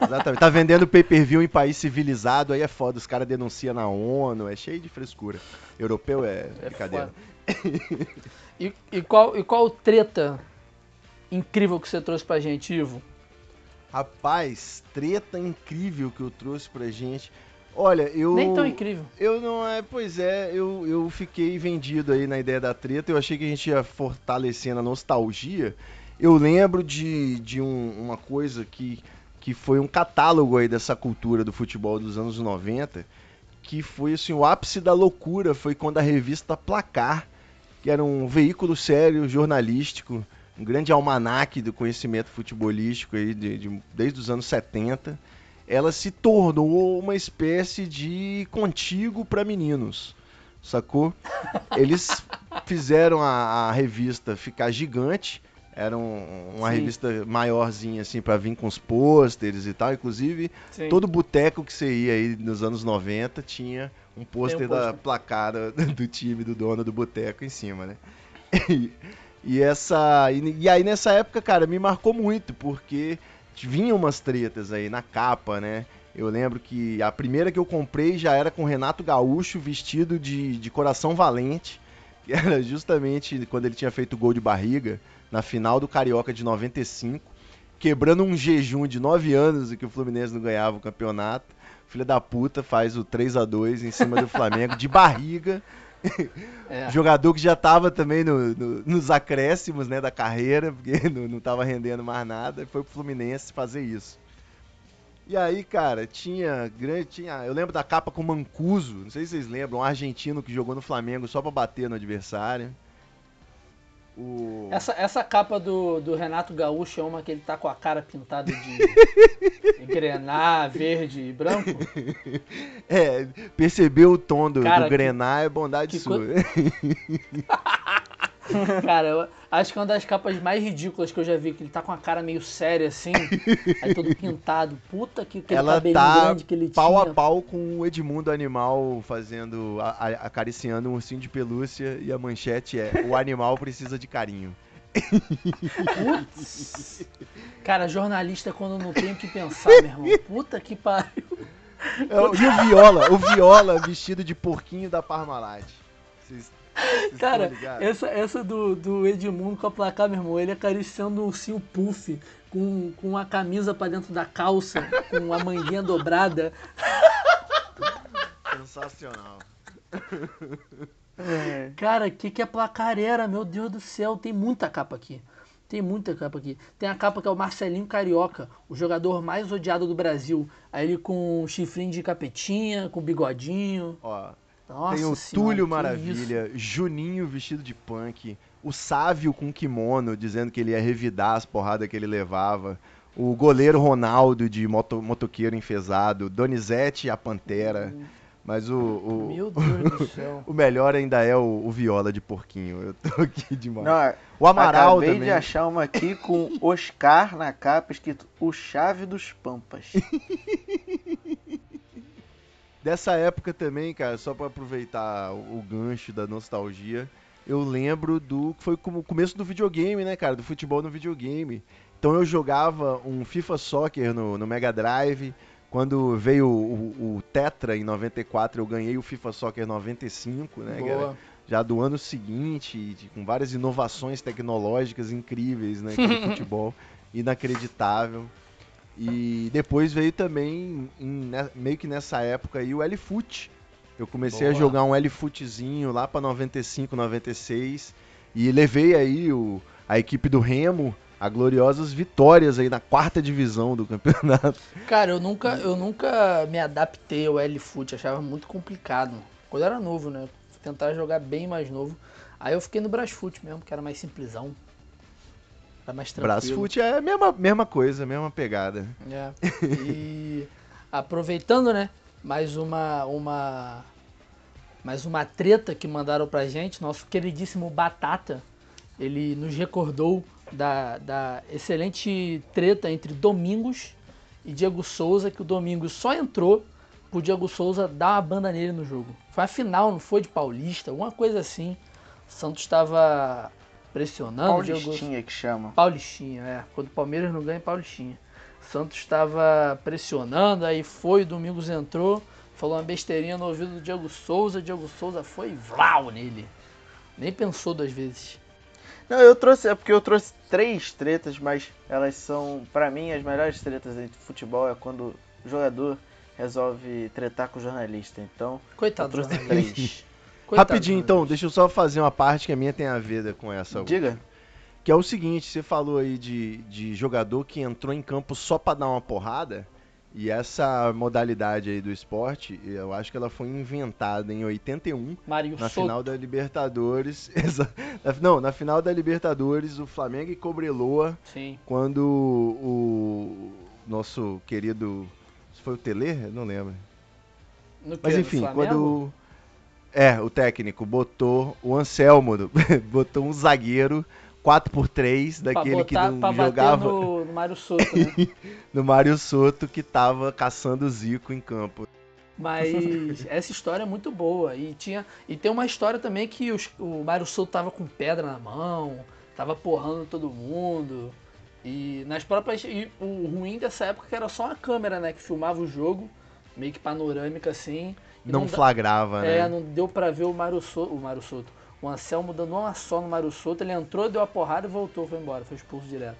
Exatamente. Tá vendendo pay-per-view em país civilizado, aí é foda. Os caras denunciam na ONU, é cheio de frescura. Europeu é, É brincadeira. E, e qual, e qual treta incrível que você trouxe pra gente, Ivo? Rapaz, treta incrível que eu trouxe pra gente. Olha, eu. Nem tão incrível. Eu não é, pois é, eu, eu fiquei vendido aí na ideia da treta. Eu achei que a gente ia fortalecendo a nostalgia. Eu lembro de, de um- uma coisa que, que foi um catálogo aí dessa cultura do futebol dos anos 90, que foi assim, o ápice da loucura foi quando a revista Placar, que era um veículo sério, jornalístico, um grande almanaque do conhecimento futebolístico aí de, de- desde os anos 70, ela se tornou uma espécie de contigo para meninos, sacou? Eles <laughs> fizeram a, a revista ficar gigante, era um- uma Sim. revista maiorzinha assim para vir com os pôsteres e tal, inclusive Sim. todo boteco que você ia aí nos anos 90 tinha um pôster da pôster. placada <laughs> do time do dono do boteco em cima, né? E, essa e, e aí nessa época, cara, me marcou muito porque vinham umas tretas aí na capa, né? Eu lembro que a primeira que eu comprei já era com Renato Gaúcho vestido de, de coração valente, que <laughs> era justamente quando ele tinha feito o gol de barriga na final do Carioca de 95, quebrando um jejum de 9 anos em que o Fluminense não ganhava o campeonato. Filha da puta faz o 3 a 2 em cima do <laughs> Flamengo de barriga. É. <laughs> Jogador que já tava também no- no- nos acréscimos né, da carreira, porque <laughs> não, não tava rendendo mais nada, e foi pro Fluminense fazer isso. E aí, cara, tinha grande. Tinha, eu lembro da capa com Mancuso, não sei se vocês lembram, um argentino que jogou no Flamengo só pra bater no adversário. O... Essa, essa capa do, do Renato Gaúcho é uma que ele tá com a cara pintada de <laughs> grená, verde e branco? É, percebeu o tom do, Cara, do Grenar é bondade sua. <laughs> <laughs> Cara, eu acho que é uma das capas mais ridículas que eu já vi, que ele tá com a cara meio séria assim, aí todo <laughs> pintado. Puta que aquele Ela cabelinho tá grande que ele pau tinha. a pau com o Edmundo Animal fazendo, a- a- acariciando um ursinho de pelúcia e a manchete é o animal precisa de carinho. Putz. Cara, jornalista quando não tem o que pensar, meu irmão. Puta que pariu. É, E o Viola, o Viola vestido de porquinho da Parmalat. Vocês- vocês Cara, essa, essa do, do Edmundo com a placar, meu irmão, ele acariciando um ursinho puff com, com a camisa pra dentro da calça, com a manguinha <laughs> dobrada. Sensacional. Cara, o que, que a placar era? Meu Deus do céu, tem muita capa aqui. Tem muita capa aqui. Tem a capa que é o Marcelinho Carioca, o jogador mais odiado do Brasil. Aí ele com um chifrinho de capetinha, com bigodinho. Ó, Nossa tem o senhora, Túlio Maravilha, Juninho vestido de punk, o Sávio com kimono, dizendo que ele ia revidar as porradas que ele levava, o goleiro Ronaldo de moto, motoqueiro enfesado, Donizete a Pantera, mas o, o, Meu Deus do <laughs> céu. o melhor ainda é o, o Viola de porquinho, eu tô aqui demais. Não, o Amaral acabei também. de achar uma aqui com Oscar na capa, escrito O Chave dos Pampas. <laughs> Dessa época também, cara, só pra aproveitar o o gancho da nostalgia, eu lembro do que foi como o começo do videogame, né, cara, do futebol no videogame. Então eu jogava um FIFA Soccer no, no Mega Drive. Quando veio o, o Tetra em 94, eu ganhei o FIFA Soccer 95, né, Boa. já do ano seguinte, de- com várias inovações tecnológicas incríveis, né, do <laughs> futebol, inacreditável. E depois veio também, em- né, meio que nessa época aí, o L-Foot. Eu comecei a Boa. jogar um L-Footzinho lá pra 95, 96 e levei aí o, a equipe do Remo a gloriosas vitórias aí na quarta divisão do campeonato. Cara, eu nunca, eu nunca me adaptei ao L-Foot, achava muito complicado. Quando eu era novo, né? Tentar jogar bem mais novo. Aí eu fiquei no Brasfoot mesmo, que era mais simplesão. Era mais tranquilo. Brasfoot é a mesma, mesma coisa, mesma pegada. É. <laughs> E aproveitando, né? Mais uma, uma Mas uma treta que mandaram pra gente, nosso queridíssimo Batata, ele nos recordou da, da excelente treta entre Domingos e Diego Souza, que o Domingos só entrou pro Diego Souza dar uma banda nele no jogo. Foi a final, não foi de Paulista, alguma coisa assim. O Santos estava pressionando. Paulistinha que chama. Paulistinha, é. Quando o Palmeiras não ganha, é Paulistinha. O Santos estava pressionando, aí foi, o Domingos entrou, falou uma besteirinha no ouvido do Diego Souza, Diego Souza foi vlau nele. Nem pensou duas vezes. Não, eu trouxe, é porque eu trouxe três tretas, mas elas são, pra mim, as melhores tretas entre futebol é quando o jogador resolve tretar com o jornalista. Então, Coitado do jornalista. três. <laughs> Coitado Rapidinho, então, jornalista. deixa eu só fazer uma parte que a minha tem a ver com essa. Diga. Que é o seguinte, você falou aí de, de jogador que entrou em campo só pra dar uma porrada. E essa modalidade aí do esporte, eu acho que ela foi inventada em 81, Mário na Soto. final da Libertadores. <laughs> Não, na final da Libertadores, o Flamengo e Cobreloa, Sim. quando o nosso querido. Foi o Tele? Não lembro. No Mas enfim, quando. É, o técnico botou o Anselmo, <laughs> botou um zagueiro 4x3 Pra daquele botar, que não jogava no, no Mário Soto, né? <laughs> no Mário Soto, que tava caçando o Zico em campo. Mas <laughs> essa história é muito boa. E, tinha, e tem uma história também que os- o Mário Souto tava com pedra na mão, tava porrando todo mundo. E nas próprias. E o ruim dessa época é que era só uma câmera, né? Que filmava o jogo, meio que panorâmica assim. Não, dá- flagrava, É, né? não deu pra ver o Mário Soto. O Mário Soto. O Anselmo dando uma só no Mário Soto, ele entrou, deu a porrada e voltou, foi embora, foi expulso direto.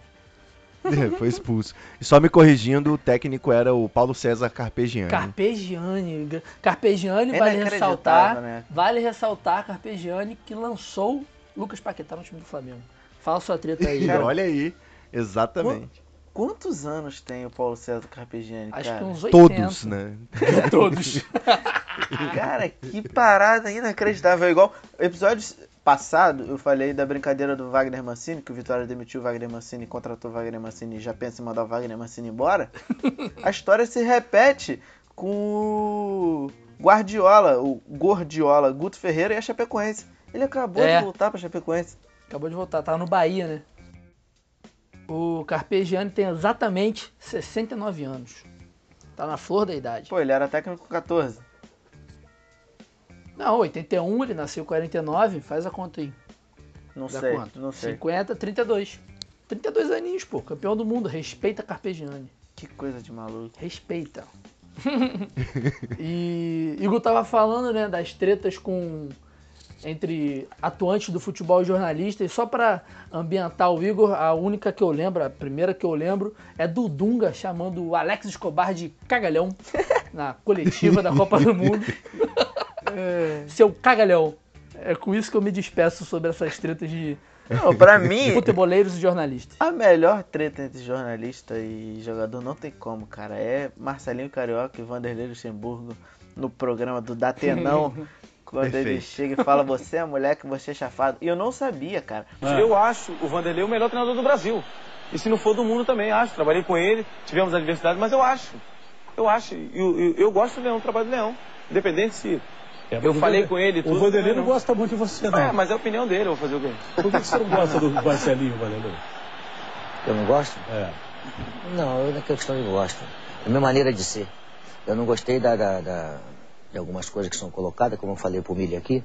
<laughs> Foi expulso. E só me corrigindo, o técnico era o Paulo César Carpegiani. Carpegiani. Carpegiani É vale ressaltar. né? Vale ressaltar Carpegiani que lançou Lucas Paquetá no time do Flamengo. Fala sua treta aí. <laughs> Olha aí, exatamente. Quantos anos tem o Paulo César Carpegiani, Acho cara? que uns 80. Todos, né? <laughs> Todos. <laughs> Cara, que parada inacreditável. Igual, episódio passado, eu falei da brincadeira do Wagner Mancini, que o Vitória demitiu o Wagner Mancini, contratou o Wagner Mancini e já pensa em mandar o Wagner Mancini embora. <laughs> A história se repete com o Guardiola, o Gordiola, Guto Ferreira e a Chapecoense. Ele acabou É. de voltar pra Chapecoense. Acabou de voltar, tava no Bahia, né? O Carpegiani tem exatamente 69 anos. Tá na flor da idade. Pô, ele era técnico com 14. Não, 81, ele nasceu em 49, faz a conta aí. Não Dá sei, quanto? não sei. 50, 32. 32 aninhos, pô. Campeão do mundo. Respeita Carpegiani. Que coisa de maluco. Respeita. <laughs> e Igor tava falando, né, das tretas com entre atuantes do futebol e jornalistas. E só pra ambientar o Igor, a única que eu lembro, a primeira que eu lembro, é do Dunga chamando o Alex Escobar de cagalhão <laughs> na coletiva da Copa do Mundo. Seu cagalhão. É com isso que eu me despeço sobre essas tretas de Não, pra mim, futeboleiros e jornalistas. A melhor treta entre jornalista e jogador não tem como, cara. É Marcelinho Carioca e Vanderlei Luxemburgo no programa do Datenão. <laughs> quando ele Perfeito. chega e fala, você é moleque, você é chafado. E eu não sabia, cara. Eu acho o Vanderlei o melhor treinador do Brasil. E se não for do mundo também, acho. Trabalhei com ele, tivemos adversidade, mas eu acho. Eu acho. E Eu, eu, eu gosto do Leão, do trabalho do Leão. Independente se eu falei com ele tudo. O Vanderlei mas não gosta muito de você, não. É, mas é a opinião dele, eu vou fazer o quê? Por que que você não gosta do Marcelinho, Vanderlei? Eu não gosto? É. Não, eu não é questão de gosto. É a minha maneira de ser. Eu não gostei da, da- da- de algumas coisas que são colocadas, como eu falei pro Milho aqui.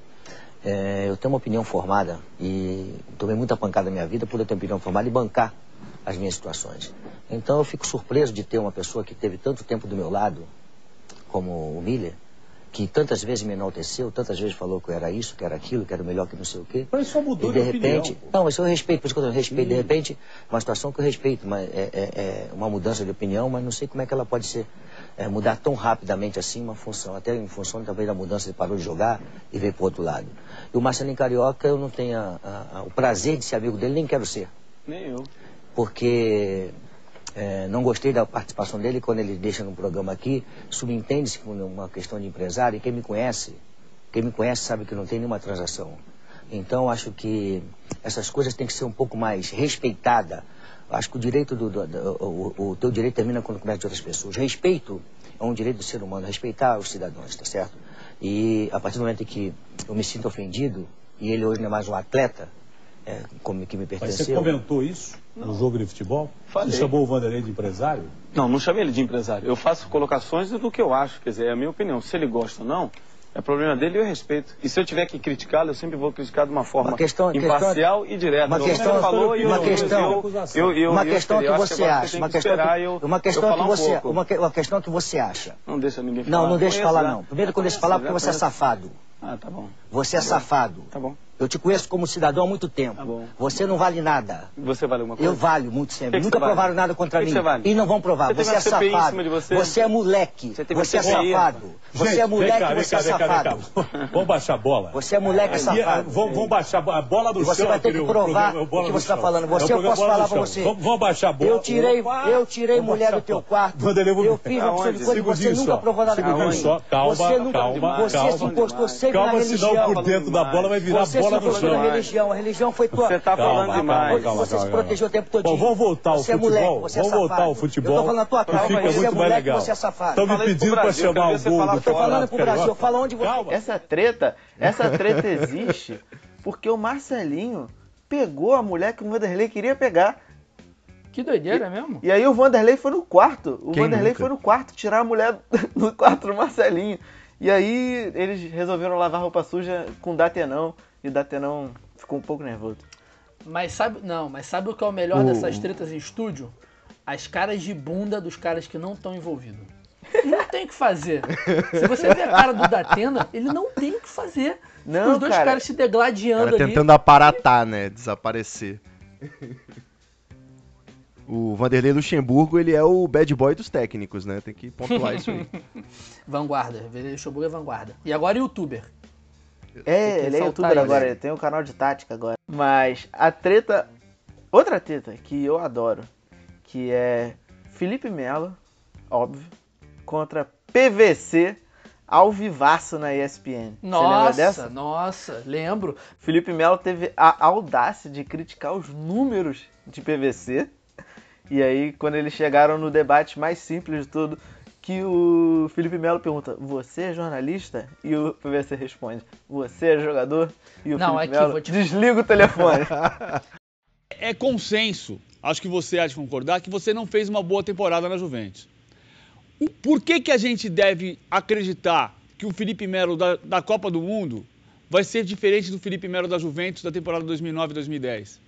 É, eu tenho uma opinião formada e tomei muita pancada na minha vida por eu ter uma opinião formada e bancar as minhas situações. Então eu fico surpreso de ter uma pessoa que teve tanto tempo do meu lado, como o Miller, que tantas vezes me enalteceu, tantas vezes falou que eu era isso, que era aquilo, que era o melhor que não sei o quê. Mas só mudou E de de opinião, repente. pô. Não, mas eu respeito, por isso que eu respeito. De repente, uma situação que eu respeito, mas é, é- é uma mudança de opinião, mas não sei como é que ela pode ser. É, mudar tão rapidamente assim uma função, até em função talvez da mudança, ele parou de jogar e veio para outro lado. E o Marcelinho Carioca, eu não tenho a- a- a- o prazer de ser amigo dele, nem quero ser Nem eu. porque é, não gostei da participação dele quando ele deixa no programa aqui. Subentende-se como uma questão de empresário. E quem me conhece, quem me conhece sabe que não tem nenhuma transação. Então acho que essas coisas têm que ser um pouco mais respeitadas. Acho que o direito do, do- do- o, o teu direito termina quando começa de outras pessoas. Respeito é um direito do ser humano, respeitar os cidadãos, tá certo? E a partir do momento em que eu me sinto ofendido, e ele hoje não é mais um atleta, é, como que me Mas você pertenceu. comentou isso no jogo de futebol? Falei. Você chamou o Vanderlei de empresário? Não, não chamei ele de empresário. Eu faço colocações do que eu acho, quer dizer, é a minha opinião. Se ele gosta ou não, é problema dele e eu respeito. E se eu tiver que criticá-lo, eu sempre vou criticar de uma forma Uma questão- imparcial e direta. uma questão- você falou e eu, uma questão- eu, eu, eu, uma questão que você acha, uma que questão que, eu- uma questão que você, pouco. uma, que- uma questão que você acha. Não deixa ninguém falar. Não, não deixa falar não. Primeiro que eu deixo falar porque você é safado. Ah, tá bom. Você é safado. Tá bom. Eu te conheço como cidadão há muito tempo. Tá bom. Você não vale nada. Você vale alguma coisa? Eu valho muito sempre. Que que Nunca você vale? provaram nada contra Que que mim. você vale? E não vão provar. Você Você é uma CPI safado. de você? é moleque. Você teve uma Você é safado. Você Gente, é moleque, cá, você cá, é safado. Vamos baixar a bola. Você é moleque Aí, safado. Vamos, vamos baixar a bola do E você chão. vai ter que provar o bola que você está chão. falando. É o Você, eu posso Bola falar Chão. você. Vamos, baixar a bola. Eu tirei, eu tirei mulher do teu bola. quarto. Eu fiz uma opção de coisa que você nunca provou nada contra mim. Calma, você nunca, calma, você calma. se impostou sempre Calma, na senão religião. por dentro da bola vai virar você bola no chão. religião. A religião foi tua. Você tá falando demais. calma, Você se calma, protegeu o tempo todo. Bom, vamos voltar ao você é futebol. moleque, você é vamos voltar ao futebol. Eu tô falando na tua fica você muito é mais moleque, legal. você é safado. Estão me pedindo pra Brasil, chamar o gol do fora. Tô falando pro Brasil, fala onde você... Calma. Essa treta, essa treta existe porque o Marcelinho pegou a mulher que o Vanderlei queria pegar. Que doideira é mesmo? E aí o Vanderlei foi no quarto. O Quem Vanderlei nunca? foi no quarto tirar a mulher <laughs> no quarto do Marcelinho. E aí eles resolveram lavar roupa suja com Datenão. E o Datenão ficou um pouco nervoso. Mas sabe, não, mas sabe o que é o melhor O- dessas tretas em estúdio? As caras de bunda dos caras que não estão envolvidos. Não tem o que fazer. Se você ver a cara do Datena, ele não tem o que fazer. Não, Os dois cara. caras se degladiando cara ali. tentando aparatar, né? Desaparecer. O Vanderlei Luxemburgo, ele é o bad boy dos técnicos, né? Tem que pontuar isso aí. <laughs> Vanguarda, Shoboga é vanguarda. E agora youtuber. É, ele é youtuber isso. agora, ele tem um canal de tática agora. Mas a treta. Outra treta que eu adoro, que é Felipe Melo, óbvio, contra PVC ao vivaço na ESPN. Você lembra Nossa, dessa? nossa, lembro. Felipe Melo teve a audácia de criticar os números de PVC. E aí, quando eles chegaram no debate mais simples de tudo, que o Felipe Melo pergunta: Você é jornalista? E o PVC responde: Você é jogador? E o Não, Felipe aqui, Melo vou te- desliga o telefone. <laughs> é consenso, acho que você há de concordar, que você não fez uma boa temporada na Juventus. O- Por que, que a gente deve acreditar que o Felipe Melo da, da Copa do Mundo vai ser diferente do Felipe Melo da Juventus da temporada 2009-2010?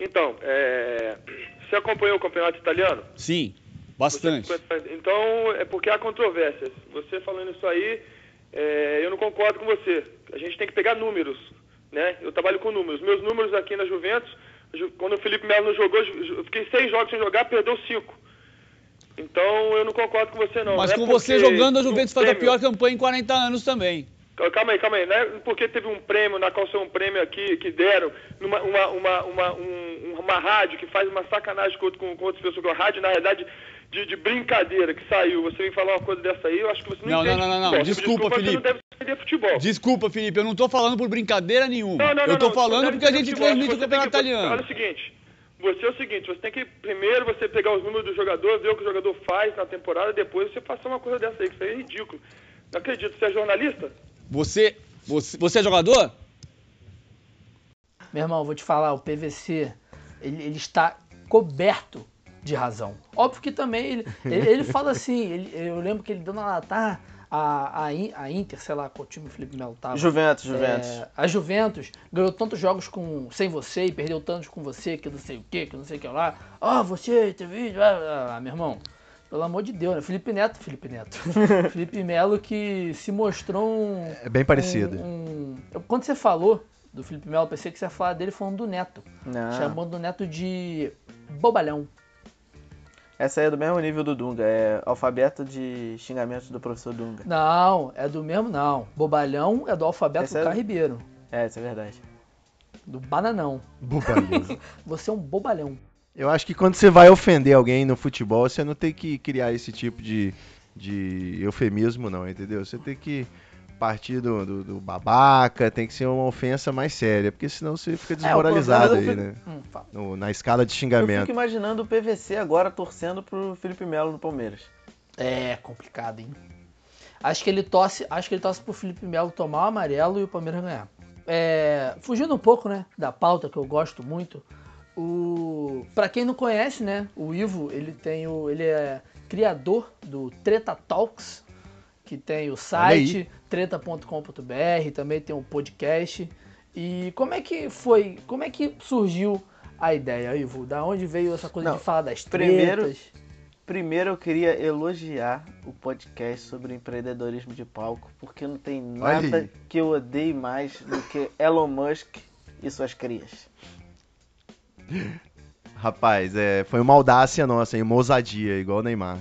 Então, é, você acompanhou o campeonato italiano? Sim, bastante. Então, é porque há controvérsias. Você falando isso aí, é, eu não concordo com você. A gente tem que pegar números, né? Eu trabalho com números. Meus números aqui na Juventus, ju- quando o Felipe Melo não jogou, eu fiquei seis jogos sem jogar, perdeu cinco. Então, eu não concordo com você, não. Mas Não é com você porque jogando, a Juventus faz a pior campanha em 40 anos também. Calma aí, calma aí. Não é porque teve um prêmio, na qual um prêmio aqui, que deram, numa uma, uma, uma, um- uma rádio que faz uma sacanagem com, com, outras pessoas, é uma rádio, na realidade, de, de brincadeira que saiu. Você vem falar uma coisa dessa aí, eu acho que você não, Não, não, entende não, não, não. futebol. Desculpa, Você Felipe. não deve entender futebol. Desculpa, Felipe, eu não tô falando por brincadeira nenhuma. Não, não, não, eu tô não, falando porque a gente futebol. transmite o campeonato que- Olha italiano. o seguinte, você é o seguinte, você tem que primeiro você pegar os números do jogador, ver o que o jogador faz na temporada, depois você passar uma coisa dessa aí, que isso aí é ridículo. Não acredito, você é jornalista? Você, você, você é jogador? Meu irmão, vou te falar, o PVC, ele, ele está coberto de razão. Óbvio que também ele, ele, ele fala assim, ele- eu lembro que ele deu na lata, ah, a, a, a Inter, sei lá qual time o Felipe Melo tava. Juventus, Juventus. É, a Juventus ganhou tantos jogos com, sem você e perdeu tantos com você, que não sei o que, que não sei o que lá. Ah, você, teve vídeo, ah, ah, meu irmão. Pelo amor de Deus, né? Felipe Neto, Felipe Neto. <laughs> Felipe Melo que se mostrou um. É bem parecido. um- um- Quando você falou do Felipe Melo, eu pensei que você ia falar dele falando do Neto. Não. Chamando o Neto de bobalhão. Essa aí é do mesmo nível do Dunga, é alfabeto de xingamentos do professor Dunga. Não, é do mesmo não. Bobalhão é do alfabeto Esse é- do Ribeiro. É, isso é verdade. Do bananão. Bobalhão. <laughs> Você é um bobalhão. Eu acho que quando você vai ofender alguém no futebol, você não tem que criar esse tipo de, de eufemismo, não, entendeu? Você tem que partir do, do- do babaca, tem que ser uma ofensa mais séria, porque senão você fica desmoralizado É, aí, né? Hum. No- na escala de Eu xingamento. fico imaginando o PVC agora torcendo pro Felipe Melo no Palmeiras. É complicado, hein? Acho que ele torce, acho que ele torce pro Felipe Melo tomar o amarelo e o Palmeiras ganhar. É, fugindo um pouco, né, da pauta que eu gosto muito, o para quem não conhece, né, o Ivo, ele tem o ele é criador do Treta Talks, que tem o site treta.com.br, também tem um podcast. E como é que foi, como é que surgiu a ideia, Ivo? Da onde veio essa coisa Não, de falar das primeiro- tretas? Primeiro eu queria elogiar o podcast sobre empreendedorismo de palco, porque não tem nada aí. que eu odeie mais do que Elon Musk e suas crias. Rapaz, é, foi uma audácia nossa, hein? Uma ousadia, igual o Neymar.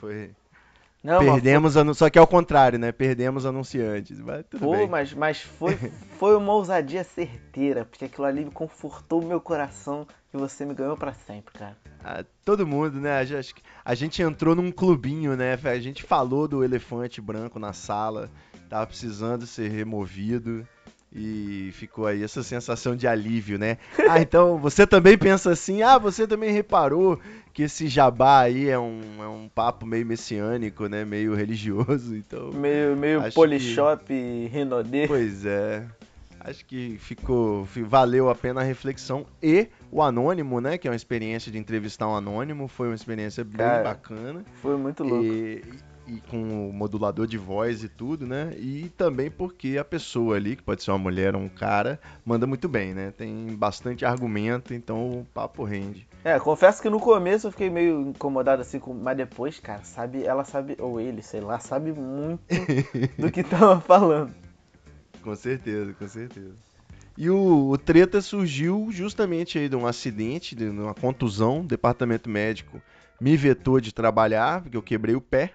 Foi. Não, Perdemos, anu- só que é o contrário, né? Perdemos anunciantes. Mas tudo Pô, bem. mas, mas foi, <laughs> foi uma ousadia certeira, porque aquilo ali me confortou o meu coração e você me ganhou pra sempre, cara. Ah, todo mundo, né? Acho que a gente entrou num clubinho, né? A gente falou do elefante branco na sala, tava precisando ser removido e ficou aí essa sensação de alívio, né? Ah, então você também pensa assim, ah, você também reparou que esse jabá aí é um, é um papo meio messiânico, né? Meio religioso, então... Meio, meio Polishop e Rinodê. Pois é. Acho que ficou, fi- valeu a pena a reflexão e o anônimo, né, que é uma experiência de entrevistar um anônimo, foi uma experiência bem Cara, bacana Foi muito louco. e, e com o modulador de voz e tudo, né? E também porque a pessoa ali, que pode ser uma mulher ou um cara, manda muito bem, né? Tem bastante argumento, então o papo rende. É, confesso que no começo eu fiquei meio incomodado assim, com... mas depois, cara, sabe, ela sabe, ou ele, sei lá, sabe muito <laughs> do que tava falando. Com certeza, com certeza. E o, o treta surgiu justamente aí de um acidente, de uma contusão. O departamento médico me vetou de trabalhar, porque eu quebrei o pé.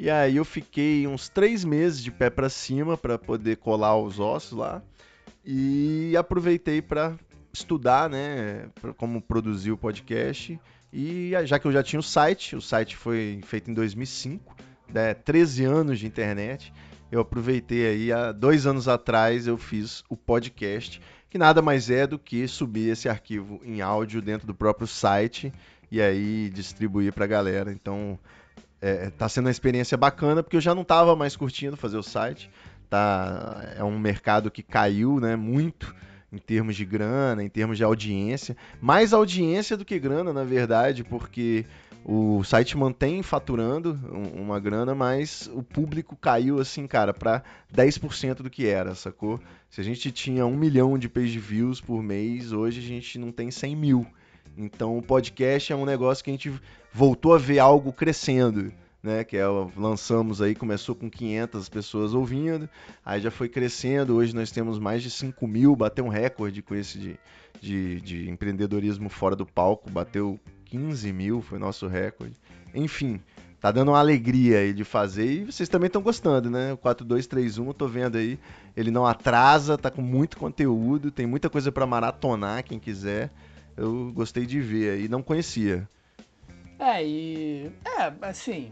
E aí eu fiquei uns três meses de pé pra cima para poder colar os ossos lá. E aproveitei para estudar, né, como produzir o podcast. E já que eu já tinha o site, o site foi feito em 2005, né, 13 anos de internet. Eu aproveitei aí, há dois anos atrás eu fiz o podcast, que nada mais é do que subir esse arquivo em áudio dentro do próprio site e aí distribuir pra galera. Então, é, tá sendo uma experiência bacana, porque eu já não tava mais curtindo fazer o site. Tá, é um mercado que caiu, né, muito em termos de grana, em termos de audiência. Mais audiência do que grana, na verdade, porque o site mantém faturando um- uma grana, mas o público caiu assim, cara, para 10% do que era, sacou? Se a gente tinha um milhão de page views por mês, hoje a gente não tem 100 mil. Então o podcast é um negócio que a gente voltou a ver algo crescendo, né? Que é, lançamos aí, começou com 500 pessoas ouvindo, aí já foi crescendo, hoje nós temos mais de 5 mil, bateu um recorde com esse de, de, de empreendedorismo fora do palco, bateu 15 mil, foi nosso recorde. Enfim, tá dando uma alegria aí de fazer e vocês também estão gostando, né? O 4231, eu tô vendo aí, ele não atrasa, tá com muito conteúdo, tem muita coisa para maratonar, quem quiser. Eu gostei de ver aí, não conhecia. É, e. É, assim.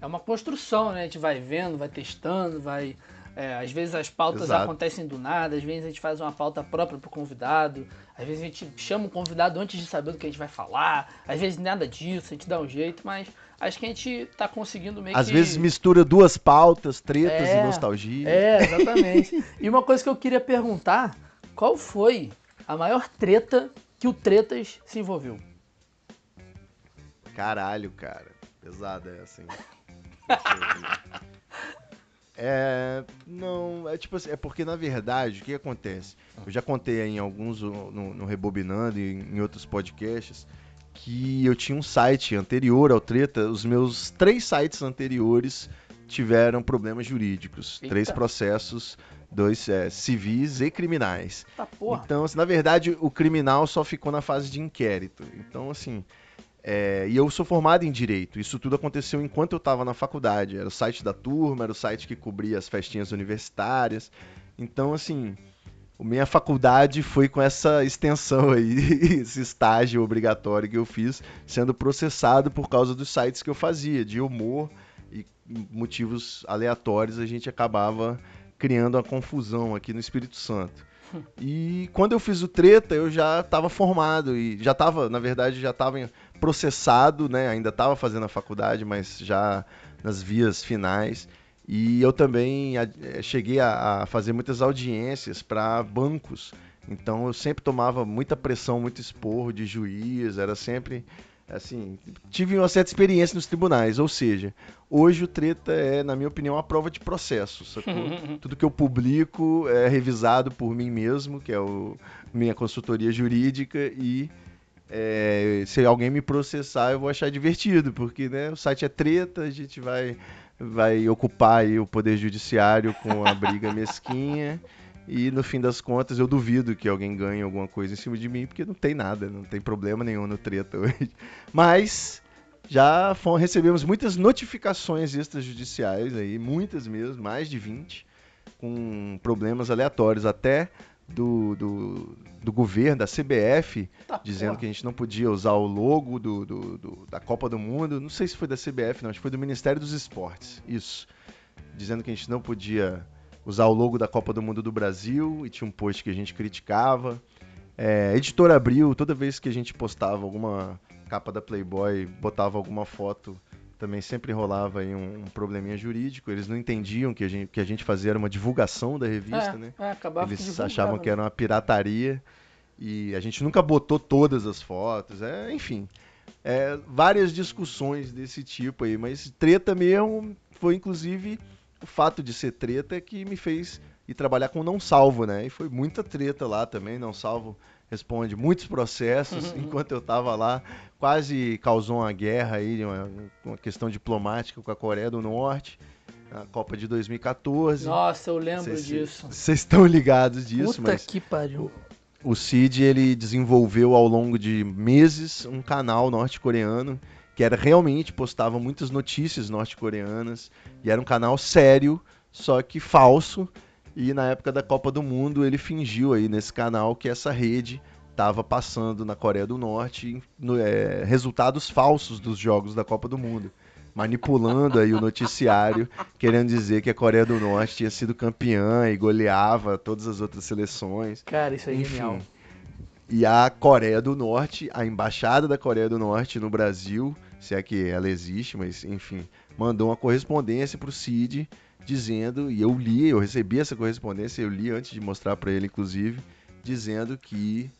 É uma construção, né? A gente vai vendo, vai testando, vai. é, às vezes as pautas Exato. acontecem do nada, às vezes a gente faz uma pauta própria pro convidado, às vezes a gente chama o convidado antes de saber do que a gente vai falar, às vezes nada disso, a gente dá um jeito, mas acho que a gente tá conseguindo meio Às que. vezes mistura duas pautas, tretas É, e nostalgia. É, exatamente. e uma coisa que eu queria perguntar: qual foi a maior treta que o Tretas se envolveu? Caralho, cara. Pesada essa, hein? <laughs> É. Não, é tipo assim, é porque na verdade, o que acontece? Eu já contei em alguns no, no Rebobinando e em outros podcasts que eu tinha um site anterior ao Treta, os meus três sites anteriores tiveram problemas jurídicos. Eita. Três processos, dois é, civis e criminais. Tá porra. Então, assim, na verdade, o criminal só ficou na fase de inquérito. Então, assim, é, e eu sou formado em Direito. Isso tudo aconteceu enquanto eu estava na faculdade. Era o site da turma, era o site que cobria as festinhas universitárias. Então, assim, minha faculdade foi com essa extensão aí, <laughs> esse estágio obrigatório que eu fiz, sendo processado por causa dos sites que eu fazia, de humor e motivos aleatórios, a gente acabava criando uma confusão aqui no Espírito Santo. E quando eu fiz o treta, eu já estava formado e já estava, na verdade, já estava processado, né? Ainda estava fazendo a faculdade, mas já nas vias finais. E eu também a- eh, cheguei a, a fazer muitas audiências para bancos. Então eu sempre tomava muita pressão, muito esporro de juiz, era sempre assim, tive uma certa experiência nos tribunais, ou seja, hoje o treta é, na minha opinião, uma prova de processo, sacou? <laughs> Tudo que eu publico é revisado por mim mesmo, que é o minha consultoria jurídica e é, se alguém me processar, eu vou achar divertido, porque né, o site é treta, a gente vai, vai ocupar o poder judiciário com a briga mesquinha. E no fim das contas, eu duvido que alguém ganhe alguma coisa em cima de mim, porque não tem nada, não tem problema nenhum no treta hoje. <laughs> Mas já recebemos muitas notificações extrajudiciais aí, muitas mesmo, mais de 20, com problemas aleatórios, até do, do, do governo, da CBF, Tá, dizendo porra. que a gente não podia usar o logo do, do- do- da Copa do Mundo. Não sei se foi da CBF, não, acho que foi do Ministério dos Esportes. Isso. Dizendo que a gente não podia usar o logo da Copa do Mundo do Brasil e tinha um post que a gente criticava. É, Editor Abril, toda vez que a gente postava alguma capa da Playboy, botava alguma foto, também sempre rolava aí um, um probleminha jurídico. Eles não entendiam que a gente, que a gente fazia era uma divulgação da revista, é, né? é, Eles achavam que né? era uma pirataria e a gente nunca botou todas as fotos, é, enfim. É, várias discussões desse tipo aí, mas treta mesmo foi inclusive o fato de ser treta que me fez ir trabalhar com Não Salvo, né? E foi muita treta lá também, Não Salvo responde muitos processos, <laughs> enquanto eu tava lá, quase causou uma guerra aí, uma, uma questão diplomática com a Coreia do Norte, na Copa de 2014. Nossa, eu lembro Vocês- disso. Vocês estão ligados disso, Puta mas que pariu. o Cid ele desenvolveu ao longo de meses um canal norte-coreano que era realmente postava muitas notícias norte-coreanas e era um canal sério, só que falso. E na época da Copa do Mundo ele fingiu aí nesse canal que essa rede estava passando na Coreia do Norte no- é, resultados falsos dos jogos da Copa do Mundo. Manipulando aí o noticiário, querendo dizer que a Coreia do Norte tinha sido campeã e goleava todas as outras seleções. Cara, isso aí é Enfim. genial. E a Coreia do Norte, a embaixada da Coreia do Norte no Brasil, se é que ela existe, mas enfim, mandou uma correspondência pro Cid dizendo, e eu li, eu recebi essa correspondência, eu li antes de mostrar para ele, inclusive, dizendo que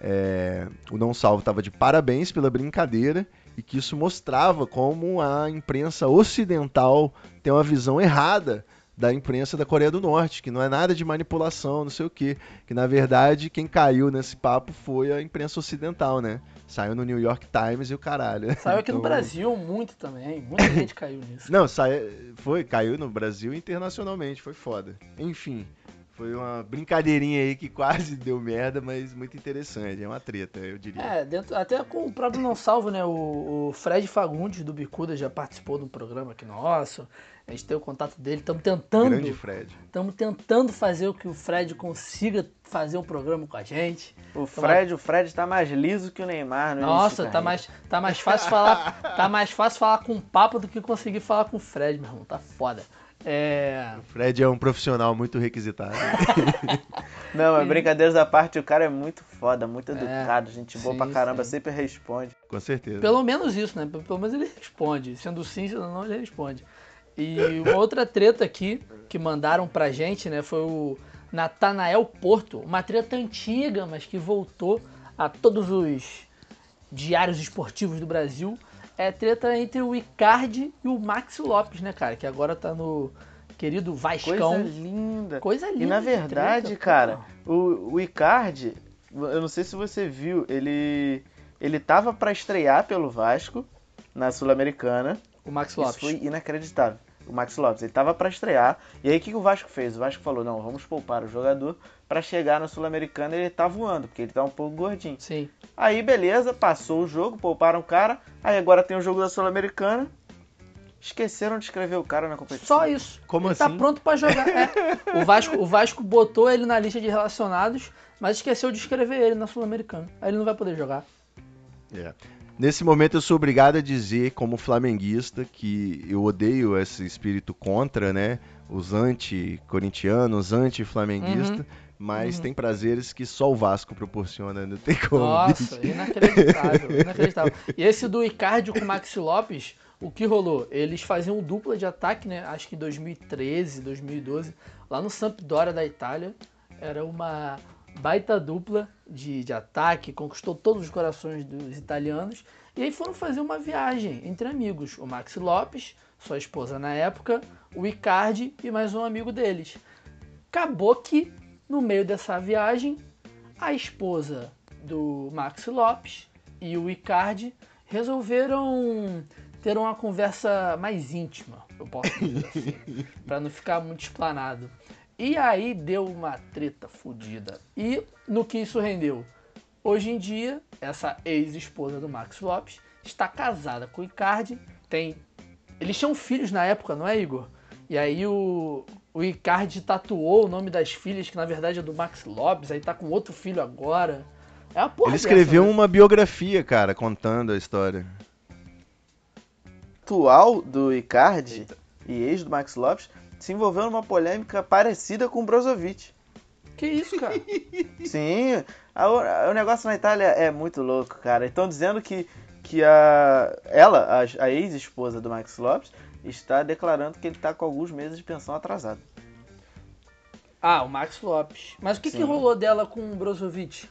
é, o Não Salvo estava de parabéns pela brincadeira e que isso mostrava como a imprensa ocidental tem uma visão errada da imprensa da Coreia do Norte, que não é nada de manipulação, não sei o quê. Que na verdade quem caiu nesse papo foi a imprensa ocidental, né? Saiu no New York Times e o caralho. <laughs> Saiu aqui no Então- Brasil muito também. Muita <coughs> gente caiu nisso. Não, sai... foi, caiu no Brasil internacionalmente, foi foda. Enfim, foi uma brincadeirinha aí que <laughs> quase deu merda, mas muito interessante. É uma treta, eu diria. É, dentro, até com o próprio Não Salvo, né? O, o Fred Fagundes do Bicuda já participou de um programa aqui nosso. A gente tem o contato dele. Estamos tentando. Grande Fred. Estamos tentando fazer o que o Fred consiga fazer um programa com a gente. O Fred, o Fred tá mais liso que o Neymar, no início Nossa, tá mais, tá mais fácil falar. Tá mais fácil falar com o papo do que conseguir falar com o Fred, meu irmão. Tá foda. É. O Fred é um profissional muito requisitado. <laughs> Não, mas brincadeiras à parte, o cara é muito foda, muito É, educado, gente boa sim, pra caramba, sim. sempre responde. Com certeza. Pelo menos isso, né? Pelo menos ele responde. Sendo sim, sendo não, ele responde. E uma outra treta aqui que mandaram pra gente, né? Foi o Natanael Porto. Uma treta antiga, mas que voltou a todos os diários esportivos do Brasil. É treta entre o Icardi e o Max Lopes, né, cara? Que agora tá no querido Vascão. Coisa linda. Coisa linda. E na de verdade, treta, cara, o, o Icardi, eu não sei se você viu, ele ele tava pra estrear pelo Vasco na Sul-Americana. O Max Isso Lopes. foi inacreditável. O Max Lopes, ele tava pra estrear. E aí o que, que o Vasco fez? O Vasco falou: "Não, vamos poupar o jogador pra chegar na Sul-Americana, ele tá voando, porque ele tá um pouco gordinho". Sim. Aí beleza, passou o jogo, pouparam o cara. Aí agora tem o jogo da Sul-Americana. Esqueceram de escrever o cara na competição. Só isso. Como ele assim? tá pronto pra jogar. É. <laughs> O, Vasco, o Vasco botou ele na lista de relacionados, mas esqueceu de escrever ele na Sul-Americana. Aí ele não vai poder jogar. É. Nesse momento eu sou obrigado a dizer, como flamenguista, que eu odeio esse espírito contra, né? Os anti-corintianos, anti-flamenguistas, mas Uhum. tem prazeres que só o Vasco proporciona, não tem como. Nossa, <laughs> inacreditável, inacreditável. E esse do Icardi com o Maxi Lopes, o que rolou? Eles faziam dupla de ataque, né? Acho que em 2013, 2012, lá no Sampdoria da Itália. Era uma baita dupla de, de ataque, conquistou todos os corações dos italianos. E aí foram fazer uma viagem entre amigos. O Maxi Lopes, sua esposa na época, o Icardi e mais um amigo deles. Acabou que, no meio dessa viagem, a esposa do Maxi Lopes e o Icardi resolveram ter uma conversa mais íntima, eu posso dizer assim, <laughs> para não ficar muito explanado. E aí deu uma treta fodida. E no que isso rendeu? Hoje em dia, essa ex-esposa do Max Lopes está casada com o Icardi, tem eles tinham filhos na época, não é, Igor? E aí o, o Icardi tatuou o nome das filhas, que na verdade é do Max Lopes, aí tá com outro filho agora. É uma porra Ele dessa, escreveu né? uma biografia, cara, contando a história. atual do Icardi e ex do Max Lopes se envolveu numa polêmica parecida com o Brozovic. Que isso, cara? <laughs> Sim, a- o negócio na Itália é muito louco, cara. Estão dizendo que, que a, ela, a, a ex-esposa do Max Lopes, está declarando que ele está com alguns meses de pensão atrasada. Ah, o Max Lopes. Mas o que, que rolou dela com o Brozovic?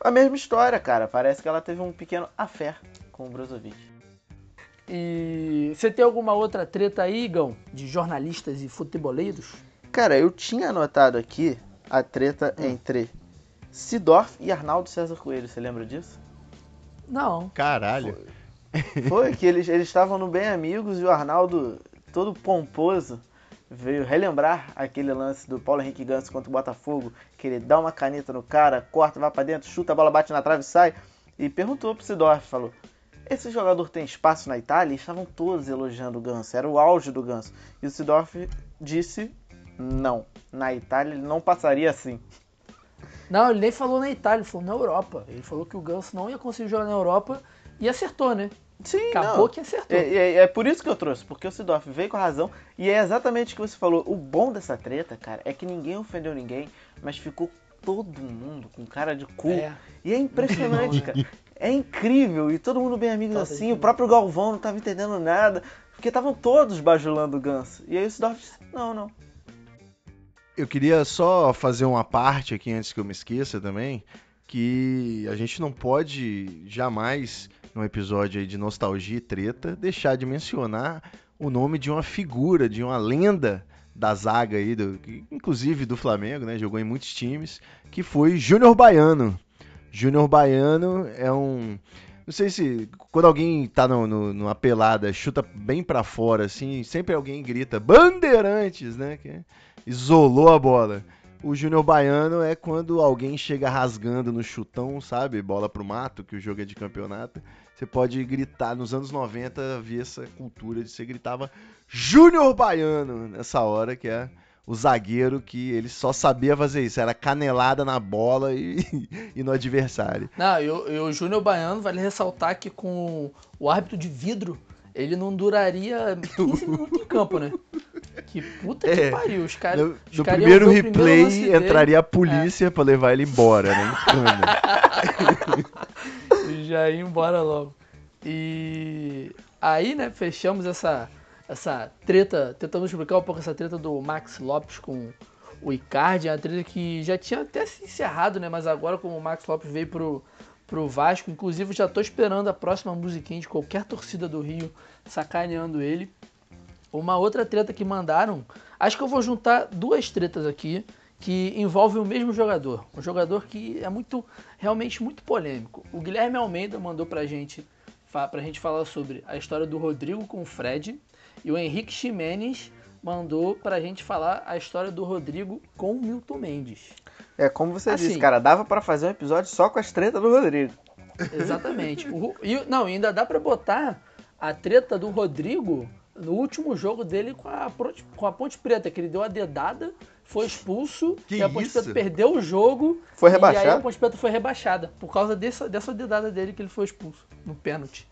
A mesma história, cara. Parece que ela teve um pequeno afé com o Brozovic. E você tem alguma outra treta aí, Igão, de jornalistas e futeboleiros? Cara, eu tinha anotado aqui a treta entre Sidorf e Arnaldo César Coelho. Você lembra disso? Não. Caralho. Foi que eles eles estavam no Bem Amigos e o Arnaldo, todo pomposo, veio relembrar aquele lance do Paulo Henrique Ganso contra o Botafogo, que ele dá uma caneta no cara, corta, vai pra dentro, chuta, a bola bate na trave e sai. E perguntou pro Sidorf, falou: Esse jogador tem espaço na Itália? E estavam todos elogiando o Ganso, era o auge do Ganso. E o Sidorf disse: Não, na Itália ele não passaria assim. Não, ele nem falou na Itália, ele falou na Europa. Ele falou que o Ganso não ia conseguir jogar na Europa e acertou, né? Sim, Acabou não. que acertou. É, é- é por isso que eu trouxe, porque o Sidorf veio com a razão e é exatamente o que você falou. O bom dessa treta, cara, é que ninguém ofendeu ninguém, mas ficou todo mundo com cara de cu. É. E é impressionante, cara. É incrível. E todo mundo bem amigo assim. O próprio Galvão não tava entendendo nada. Porque estavam todos bajulando o Ganso. E aí o Sidorf disse, não, não. Eu queria só fazer uma parte aqui antes que eu me esqueça também, que a gente não pode jamais, num episódio aí de nostalgia e treta, deixar de mencionar o nome de uma figura, de uma lenda da zaga aí, do, inclusive do Flamengo, né? Jogou em muitos times, que foi Júnior Baiano. Júnior Baiano é um. Não sei se quando alguém tá no, no- numa pelada, chuta bem pra fora, assim, sempre alguém grita Bandeirantes, né? Que isolou a bola. O Júnior Baiano é quando alguém chega rasgando no chutão, sabe? Bola pro mato, que o jogo é de campeonato. Você pode gritar. Nos anos 90 havia essa cultura de você gritava Júnior Baiano nessa hora, que é o zagueiro que ele só sabia fazer isso. Era canelada na bola e, <laughs> e no adversário. Não, e o- Júnior Baiano, vale ressaltar que com o árbitro de vidro, ele não duraria 15 <laughs> minutos em campo, né? Que puta que É. pariu. Os caras. No, os no caras iam primeiro primeiro replay dele entraria a polícia pra levar ele embora, né? E <laughs> já ia embora logo. E aí, né, fechamos essa, essa treta, tentamos explicar um pouco essa treta do Max Lopes com o Icardi, é uma treta que já tinha até se encerrado, né, mas agora como o Max Lopes veio pro, pro Vasco, inclusive já tô esperando a próxima musiquinha de qualquer torcida do Rio sacaneando ele. Uma outra treta que mandaram, acho que eu vou juntar duas tretas aqui que envolvem o mesmo jogador, um jogador que é muito, realmente muito polêmico. O Guilherme Almeida mandou pra gente, pra gente falar sobre a história do Rodrigo com o Fred e o Henrique Ximenes mandou pra gente falar a história do Rodrigo com o Milton Mendes. É como você Assim. disse, cara, dava pra fazer um episódio só com as tretas do Rodrigo. Exatamente. O e, não, e ainda dá pra botar a treta do Rodrigo no último jogo dele com a, Ponte- com a Ponte Preta, que ele deu a dedada, foi expulso, Que e a Ponte isso? Preta perdeu o jogo. Foi E aí a Ponte Preta foi rebaixada, por causa dessa, dessa dedada dele que ele foi expulso, no pênalti.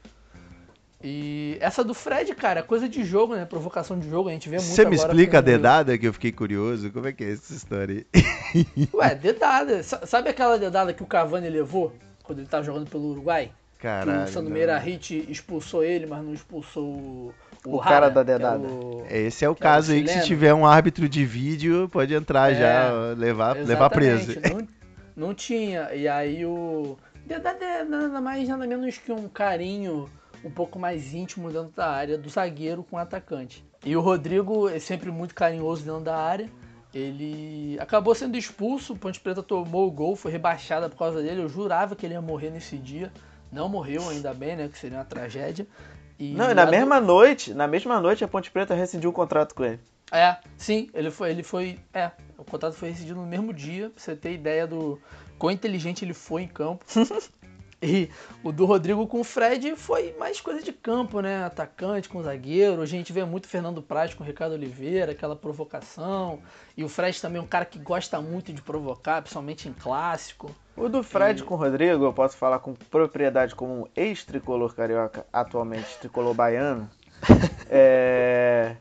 E essa do Fred, cara, é coisa de jogo, né? Provocação de jogo, a gente vê muito Você me agora explica a com- dedada que eu fiquei curioso? Como é que é essa história aí? <laughs> Ué, dedada. Sa- Sabe aquela dedada que o Cavani levou quando ele tava jogando pelo Uruguai? Caralho. que o Sandro. Meira Hit expulsou ele, mas não expulsou o, O Hara, cara da que era dedada. o- Esse é o que era caso aí que se tiver um árbitro de vídeo, pode entrar É, já, levar, levar preso. Não, <laughs> não tinha. E aí o. Dedada é nada mais, nada menos que um carinho um pouco mais íntimo dentro da área do zagueiro com o atacante. E o Rodrigo é sempre muito carinhoso dentro da área. Ele acabou sendo expulso, o Ponte Preta tomou o gol, foi rebaixada por causa dele. Eu jurava que ele ia morrer nesse dia. Não morreu, ainda bem, né? Que seria uma tragédia. E Não, e na mesma noite, na mesma noite a Ponte Preta rescindiu o contrato com ele. É, sim, ele foi, ele foi. É, o contrato foi rescindido no mesmo dia, pra você ter ideia do quão inteligente ele foi em campo. <laughs> e o do Rodrigo com o Fred foi mais coisa de campo, né? Atacante com zagueiro. A gente vê muito Fernando Praz com o Ricardo Oliveira, aquela provocação. E o Fred também é um cara que gosta muito de provocar, principalmente em clássico. O do Fred com o Rodrigo, eu posso falar com propriedade como um ex-tricolor carioca, atualmente tricolor baiano. <laughs> É...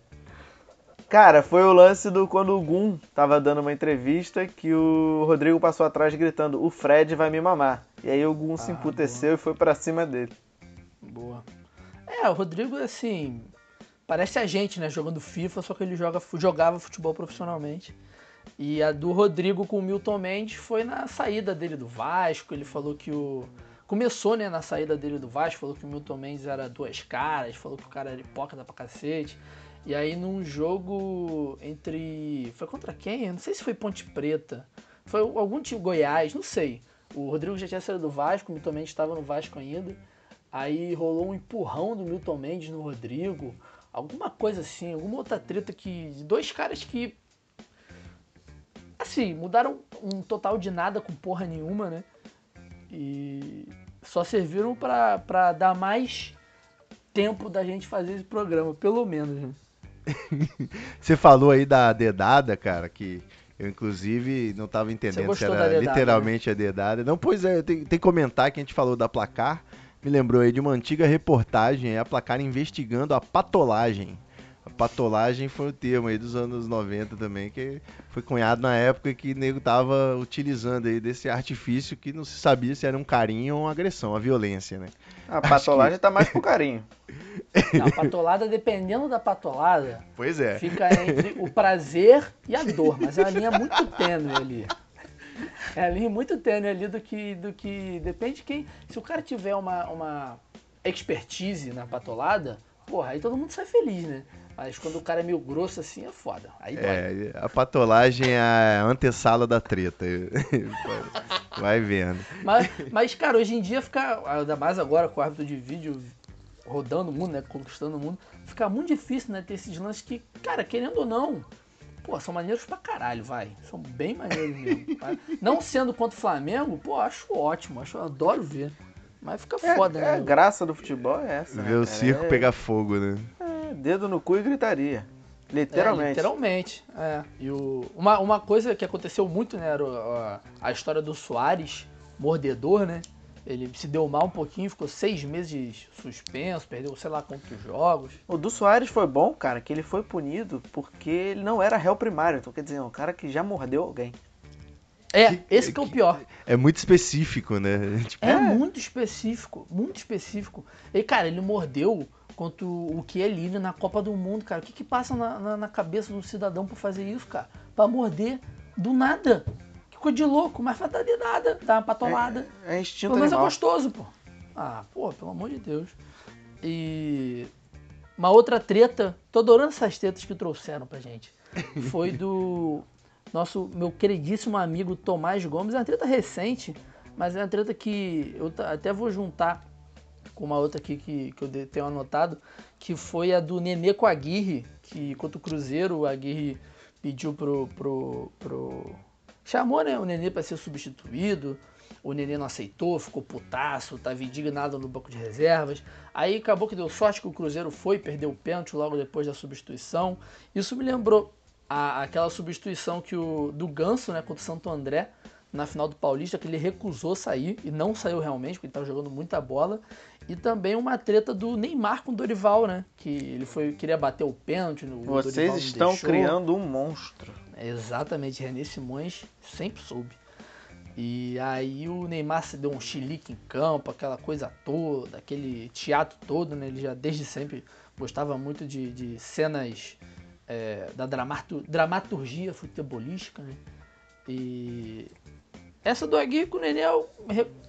Cara, foi o lance do quando o Gum tava dando uma entrevista que o Rodrigo passou atrás gritando: O Fred vai me mamar. E aí o Gum se Ah, emputeceu e foi pra cima dele. Boa. É, o Rodrigo, assim, parece a gente, né? Jogando FIFA, só que ele joga, jogava futebol profissionalmente. E a do Rodrigo com o Milton Mendes foi na saída dele do Vasco. Ele falou que o. Começou, né, na saída dele do Vasco, falou que o Milton Mendes era duas caras, falou que o cara era hipócrita pra cacete. E aí num jogo entre. Foi contra quem? Eu não sei se foi Ponte Preta. Foi algum time Goiás, não sei. O Rodrigo já tinha saído do Vasco, o Milton Mendes estava no Vasco ainda. Aí rolou um empurrão do Milton Mendes no Rodrigo. Alguma coisa assim, alguma outra treta que. Dois caras que. Assim, mudaram um total de nada com porra nenhuma, né? E só serviram pra dar mais tempo da gente fazer esse programa, pelo menos, né? <laughs> Você falou aí da dedada, cara, que eu inclusive não tava entendendo se era da dedada, né? literalmente a dedada. Não, pois é, tem, tem que comentar que a gente falou da placar. Me lembrou aí de uma antiga reportagem, a placar investigando a patolagem. A patolagem foi o termo aí dos anos 90 também, que foi cunhado na época que o nego tava utilizando aí desse artifício que não se sabia se era um carinho ou uma agressão, a violência, né? A patolagem tá mais pro carinho. <laughs> Não, a patolada, dependendo da patolada, Pois é. fica entre o prazer e a dor, mas é uma linha muito tênue ali. É a linha muito tênue ali do que. do que. Depende de quem. Se o cara tiver uma, uma expertise na patolada, porra, aí todo mundo sai feliz, né? Mas quando o cara é meio grosso assim, é foda. Aí dói. É, a patolagem é a antessala da treta. <laughs> Vai vendo. Mas, mas, cara, hoje em dia fica. Ainda mais agora com o árbitro de vídeo rodando o mundo, né? Conquistando o mundo. Fica muito difícil, né? Ter esses lances que, cara, querendo ou não, pô, são maneiros pra caralho, vai. São bem maneiros mesmo. tá? Não sendo contra o Flamengo, pô, acho ótimo. Acho, adoro ver. Mas fica É, foda, é, a né? graça do futebol é essa. Ver né, o cara? circo É- pegar fogo, né? É, dedo no cu e gritaria. Literalmente. É, literalmente. É. E o, uma, uma coisa que aconteceu muito, né, era a, a história do Soares, mordedor, né? Ele se deu mal um pouquinho, ficou seis meses suspenso, perdeu sei lá quantos jogos. O do Soares foi bom, cara, que ele foi punido porque ele não era réu primário. Então, quer dizer, é um cara que já mordeu alguém. É, esse que é o pior. É muito específico, né? <laughs> Tipo, É, muito específico, muito específico. E, cara, ele mordeu contra o Chiellini na Copa do Mundo, cara. O que que passa na, na, na cabeça do cidadão pra fazer isso, cara? Pra morder do nada. Que coisa de louco, mas faz de nada, dá uma patolada. É, é instinto Pelo menos é animal. gostoso, pô. Ah, pô, pelo amor de Deus. E uma outra treta, tô adorando essas tretas que trouxeram pra gente. <laughs> Foi do nosso, meu queridíssimo amigo Tomás Gomes. É uma treta recente, mas é uma treta que eu até vou juntar com uma outra aqui que, que eu tenho anotado, que foi a do Nenê com a Aguirre, que contra o Cruzeiro, o Aguirre pediu pro, pro, pro... Chamou, né, o Nenê para ser substituído, o Nenê não aceitou, ficou putaço, tava indignado no banco de reservas. Aí acabou que deu sorte que o Cruzeiro foi, perdeu o pênalti logo depois da substituição. Isso me lembrou a- aquela substituição que o do Ganso, né, contra o Santo André, na final do Paulista, que ele recusou sair e não saiu realmente, porque ele estava jogando muita bola. E também uma treta do Neymar com o Dorival, né? Que ele foi queria bater o pênalti no Vocês Dorival estão deixou. criando um monstro. Exatamente, René Simões sempre soube. E aí o Neymar se deu um chilique em campo, aquela coisa toda, aquele teatro todo, né? Ele já desde sempre gostava muito de, de cenas é, da dramatur- dramaturgia futebolística, né? E essa do Aguirre com o Nenê é, o-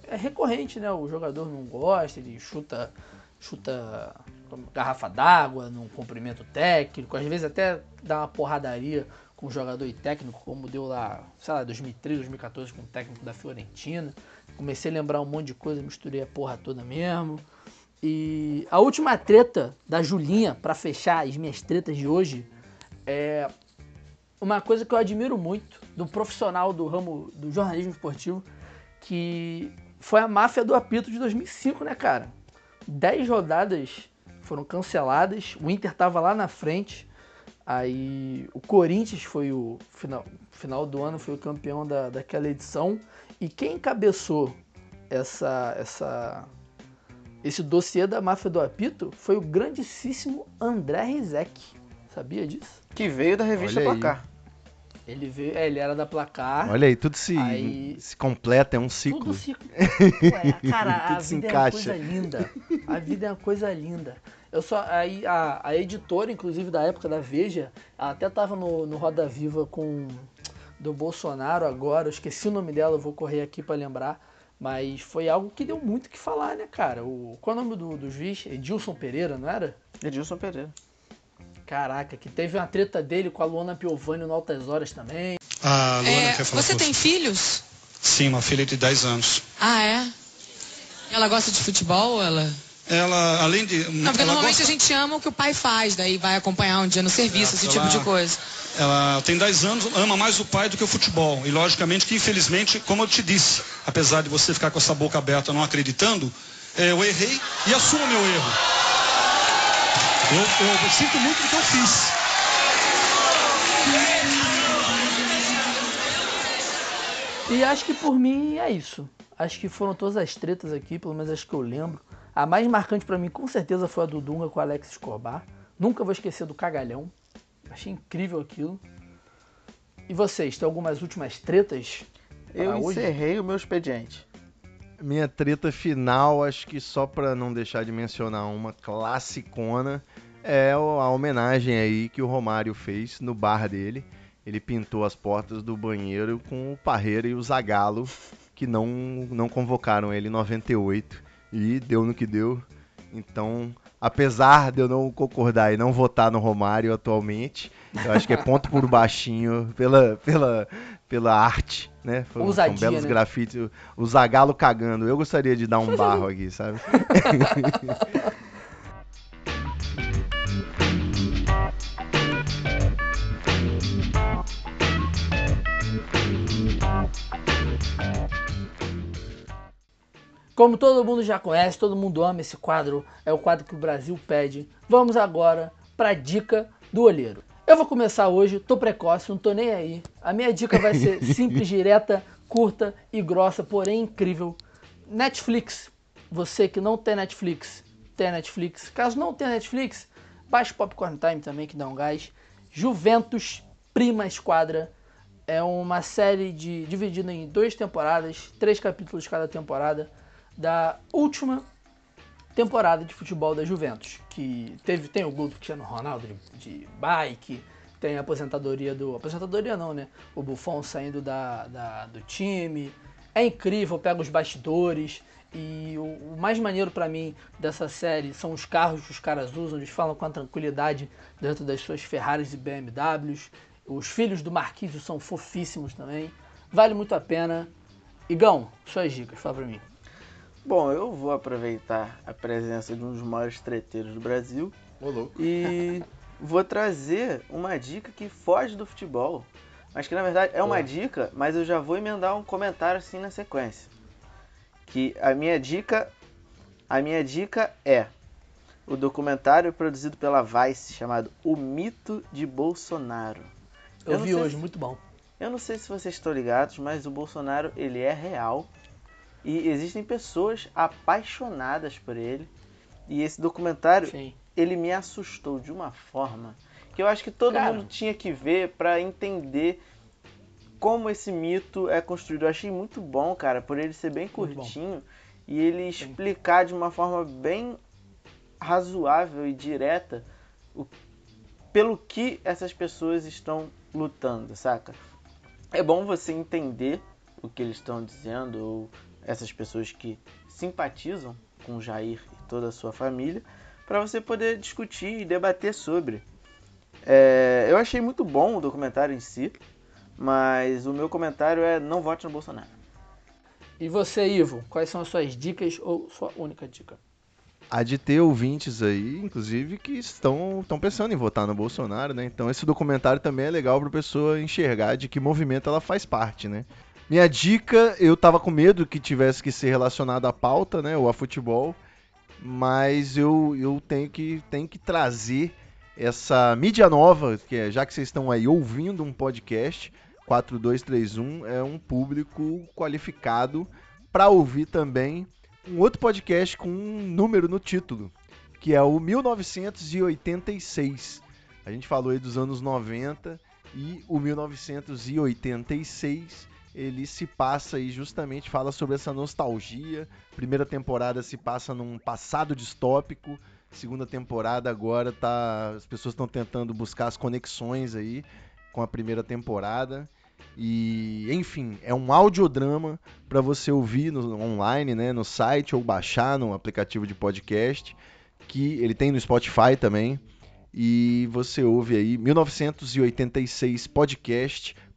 é- recorrente, né? O jogador não gosta, ele chuta, chuta garrafa d'água, não cumprimento técnico, às vezes até dá uma porradaria com jogador e técnico, como deu lá, sei lá, 2013, 2014 com o técnico da Fiorentina. Comecei a lembrar um monte de coisa, misturei a porra toda mesmo. E a última treta da Julinha, pra fechar as minhas tretas de hoje, é uma coisa que eu admiro muito do profissional do ramo do jornalismo esportivo, que foi a máfia do apito de 2005, né, cara? Dez rodadas foram canceladas, o Inter tava lá na frente, aí o Corinthians foi o final, final do ano, foi o campeão da, daquela edição, e quem encabeçou essa, essa, esse dossiê da máfia do apito foi o grandíssimo André Rizek. Sabia disso? Que veio da revista Olha aí. Placar. Ele veio, é, ele era da Placar. Olha aí, tudo se, Aí- se completa, é um ciclo. Tudo ciclo. <laughs> Ué, cara, a se vida é uma encaixa. coisa linda. A vida é uma coisa linda. Eu só, aí a, a editora, inclusive da época da Veja, ela até tava no, no Roda Viva com do Bolsonaro agora. Eu esqueci o nome dela, eu vou correr aqui pra lembrar. Mas foi algo que deu muito o que falar, né, cara? O, qual é o nome do, do juiz? Edilson Pereira, não era? Edilson Pereira. Caraca, que teve uma treta dele com a Luana Piovani no Altas Horas também. A Luana É, quer falar você com tem filhos? Sim, uma filha de 10 anos. Ah, é? Ela gosta de futebol? Ela... Ela, além de. Não, porque normalmente gosta- a gente ama o que o pai faz, daí vai acompanhar um dia no serviço, É, esse ela- tipo de coisa. Ela tem 10 anos, ama mais o pai do que o futebol. E logicamente que, infelizmente, como eu te disse, apesar de você ficar com essa boca aberta não acreditando, é, eu errei e assumo meu erro. Eu, eu sinto muito do que eu fiz. E acho que por mim é isso. Acho que foram todas as tretas aqui, pelo menos as que eu lembro. A mais marcante pra mim, com certeza, foi a do Dunga com o Alex Escobar. Nunca vou esquecer do cagalhão. Achei incrível aquilo. E vocês, tem algumas últimas tretas? Eu pra hoje? encerrei o meu expediente. Minha treta final, acho que só pra não deixar de mencionar uma classicona, é a homenagem aí que o Romário fez no bar dele. Ele pintou as portas do banheiro com o Parreira e o Zagalo, que não, não convocaram ele em 98. E deu no que deu. Então, apesar de eu não concordar e não votar no Romário atualmente, eu acho que é ponto por baixinho pela, pela, pela arte, né? São Ousadia, belos né? grafites. O Zagalo cagando. Eu gostaria de dar um barro aqui, sabe? <laughs> Como todo mundo já conhece, todo mundo ama esse quadro, é o quadro que o Brasil pede. Vamos agora pra dica do olheiro. Eu vou começar hoje, tô precoce, não tô nem aí. A minha dica vai ser <laughs> simples, direta, curta e grossa, porém incrível. Netflix. Você que não tem Netflix, tem Netflix. Caso não tenha Netflix, baixe Popcorn Time também, que dá um gás. Juventus Prima Esquadra. É uma série de, dividida em duas temporadas, três capítulos cada temporada, da última temporada de futebol da Juventus. Que teve, tem o gol do Cristiano Ronaldo de, de bike, tem a aposentadoria do. Aposentadoria não, né? O Buffon saindo da, da- do time. É incrível, pega os bastidores. E o, o mais maneiro pra mim dessa série são os carros que os caras usam, eles falam com a tranquilidade dentro das suas Ferraris e BMWs. Os filhos do Marquísio são fofíssimos também. Vale muito a pena. Igão, suas dicas, fala pra mim. Bom, eu vou aproveitar a presença de um dos maiores treteiros do Brasil e <laughs> vou trazer uma dica que foge do futebol, mas que na verdade é uma Boa. dica, mas eu já vou emendar um comentário assim na sequência. Que a minha dica, a minha dica é o documentário produzido pela Vice chamado O Mito de Bolsonaro. Eu, não vi hoje, se- muito bom. eu não sei se vocês estão ligados, mas o Bolsonaro ele é real e existem pessoas apaixonadas por ele. E esse documentário Sim. ele me assustou de uma forma que eu acho que todo Cara. mundo tinha que ver para entender como esse mito é construído. Eu achei muito bom, cara, por ele ser bem curtinho e ele explicar de uma forma bem razoável e direta o, pelo que essas pessoas estão lutando, saca? É bom você entender o que eles estão dizendo, ou essas pessoas que simpatizam com o Jair e toda a sua família, para você poder discutir e debater sobre. É, eu achei muito bom o documentário em si, mas o meu comentário é não vote no Bolsonaro. E você, Ivo, quais são as suas dicas ou sua única dica? Há de ter ouvintes aí, inclusive, que estão, estão pensando em votar no Bolsonaro, né? Então esse documentário também é legal para a pessoa enxergar de que movimento ela faz parte, né? Minha dica, eu tava com medo que tivesse que ser relacionado à pauta, né? Ou a futebol, mas eu, eu tenho, que, tenho que trazer essa mídia nova, que é, já que vocês estão aí ouvindo um podcast, 4231 é um público qualificado para ouvir também um outro podcast com um número no título, que é o 1986. A gente falou aí dos anos 90 e o 1986 ele se passa aí justamente fala sobre essa nostalgia. Primeira temporada se passa num passado distópico. Segunda temporada agora tá as pessoas estão tentando buscar as conexões aí com a primeira temporada. E, enfim, é um audiodrama para você ouvir no, online, né, no site ou baixar no aplicativo de podcast, que ele tem no Spotify também. E você ouve aí 1986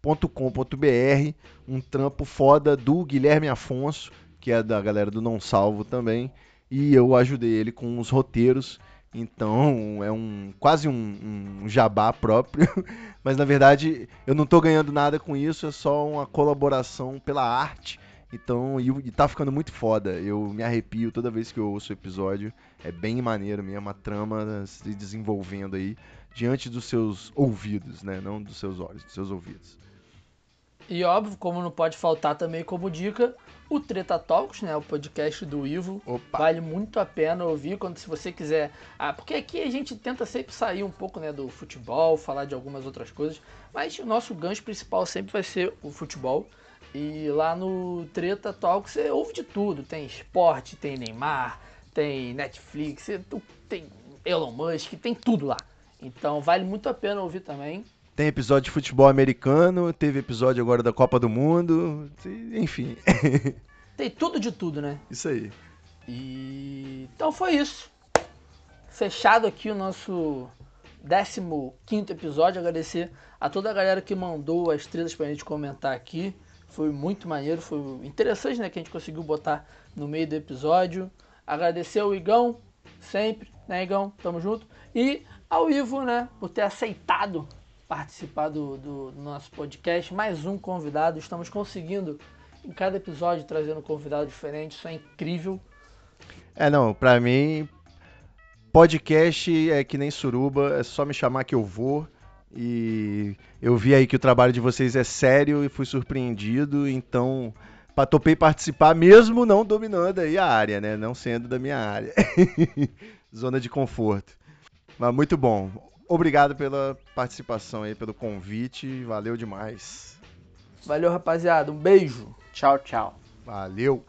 podcast.com.br, um trampo foda do Guilherme Afonso, que é da galera do Não Salvo também, e eu ajudei ele com os roteiros. Então é um quase um, um jabá próprio, <laughs> mas na verdade eu não estou ganhando nada com isso, é só uma colaboração pela arte. Então, e, e tá ficando muito foda. Eu me arrepio toda vez que eu ouço o episódio. É bem maneiro mesmo, a trama se desenvolvendo aí diante dos seus ouvidos, né? Não dos seus olhos, dos seus ouvidos. E óbvio, como não pode faltar também como dica, o Treta Talks, né, o podcast do Ivo. Opa. Vale muito a pena ouvir quando se você quiser. Ah, porque aqui a gente tenta sempre sair um pouco, né, do futebol, falar de algumas outras coisas, mas o nosso gancho principal sempre vai ser o futebol. E lá no Treta Talks você ouve de tudo, tem esporte, tem Neymar, tem Netflix, tem Elon Musk, tem tudo lá. Então vale muito a pena ouvir também. Tem episódio de futebol americano, teve episódio agora da Copa do Mundo, enfim. <laughs> Tem tudo de tudo, né? Isso aí. E então foi isso. Fechado aqui o nosso 15 episódio. Agradecer a toda a galera que mandou as trilhas pra gente comentar aqui. Foi muito maneiro, foi interessante, né? Que a gente conseguiu botar no meio do episódio. Agradecer ao Igão, sempre, né, Igão? Tamo junto. E ao Ivo, né? Por ter aceitado participar do, do, do nosso podcast. Mais um convidado. Estamos conseguindo, em cada episódio, trazendo um convidado diferente. Isso é incrível. É, não, pra mim, podcast é que nem suruba, é só me chamar que eu vou. E eu vi aí que o trabalho de vocês é sério e fui surpreendido, então topei participar mesmo não dominando aí a área, né? Não sendo da minha área. <laughs> Zona de conforto. Mas muito bom. Obrigado pela participação aí, pelo convite. Valeu demais. Valeu, rapaziada. Um beijo. Tchau, tchau. Valeu.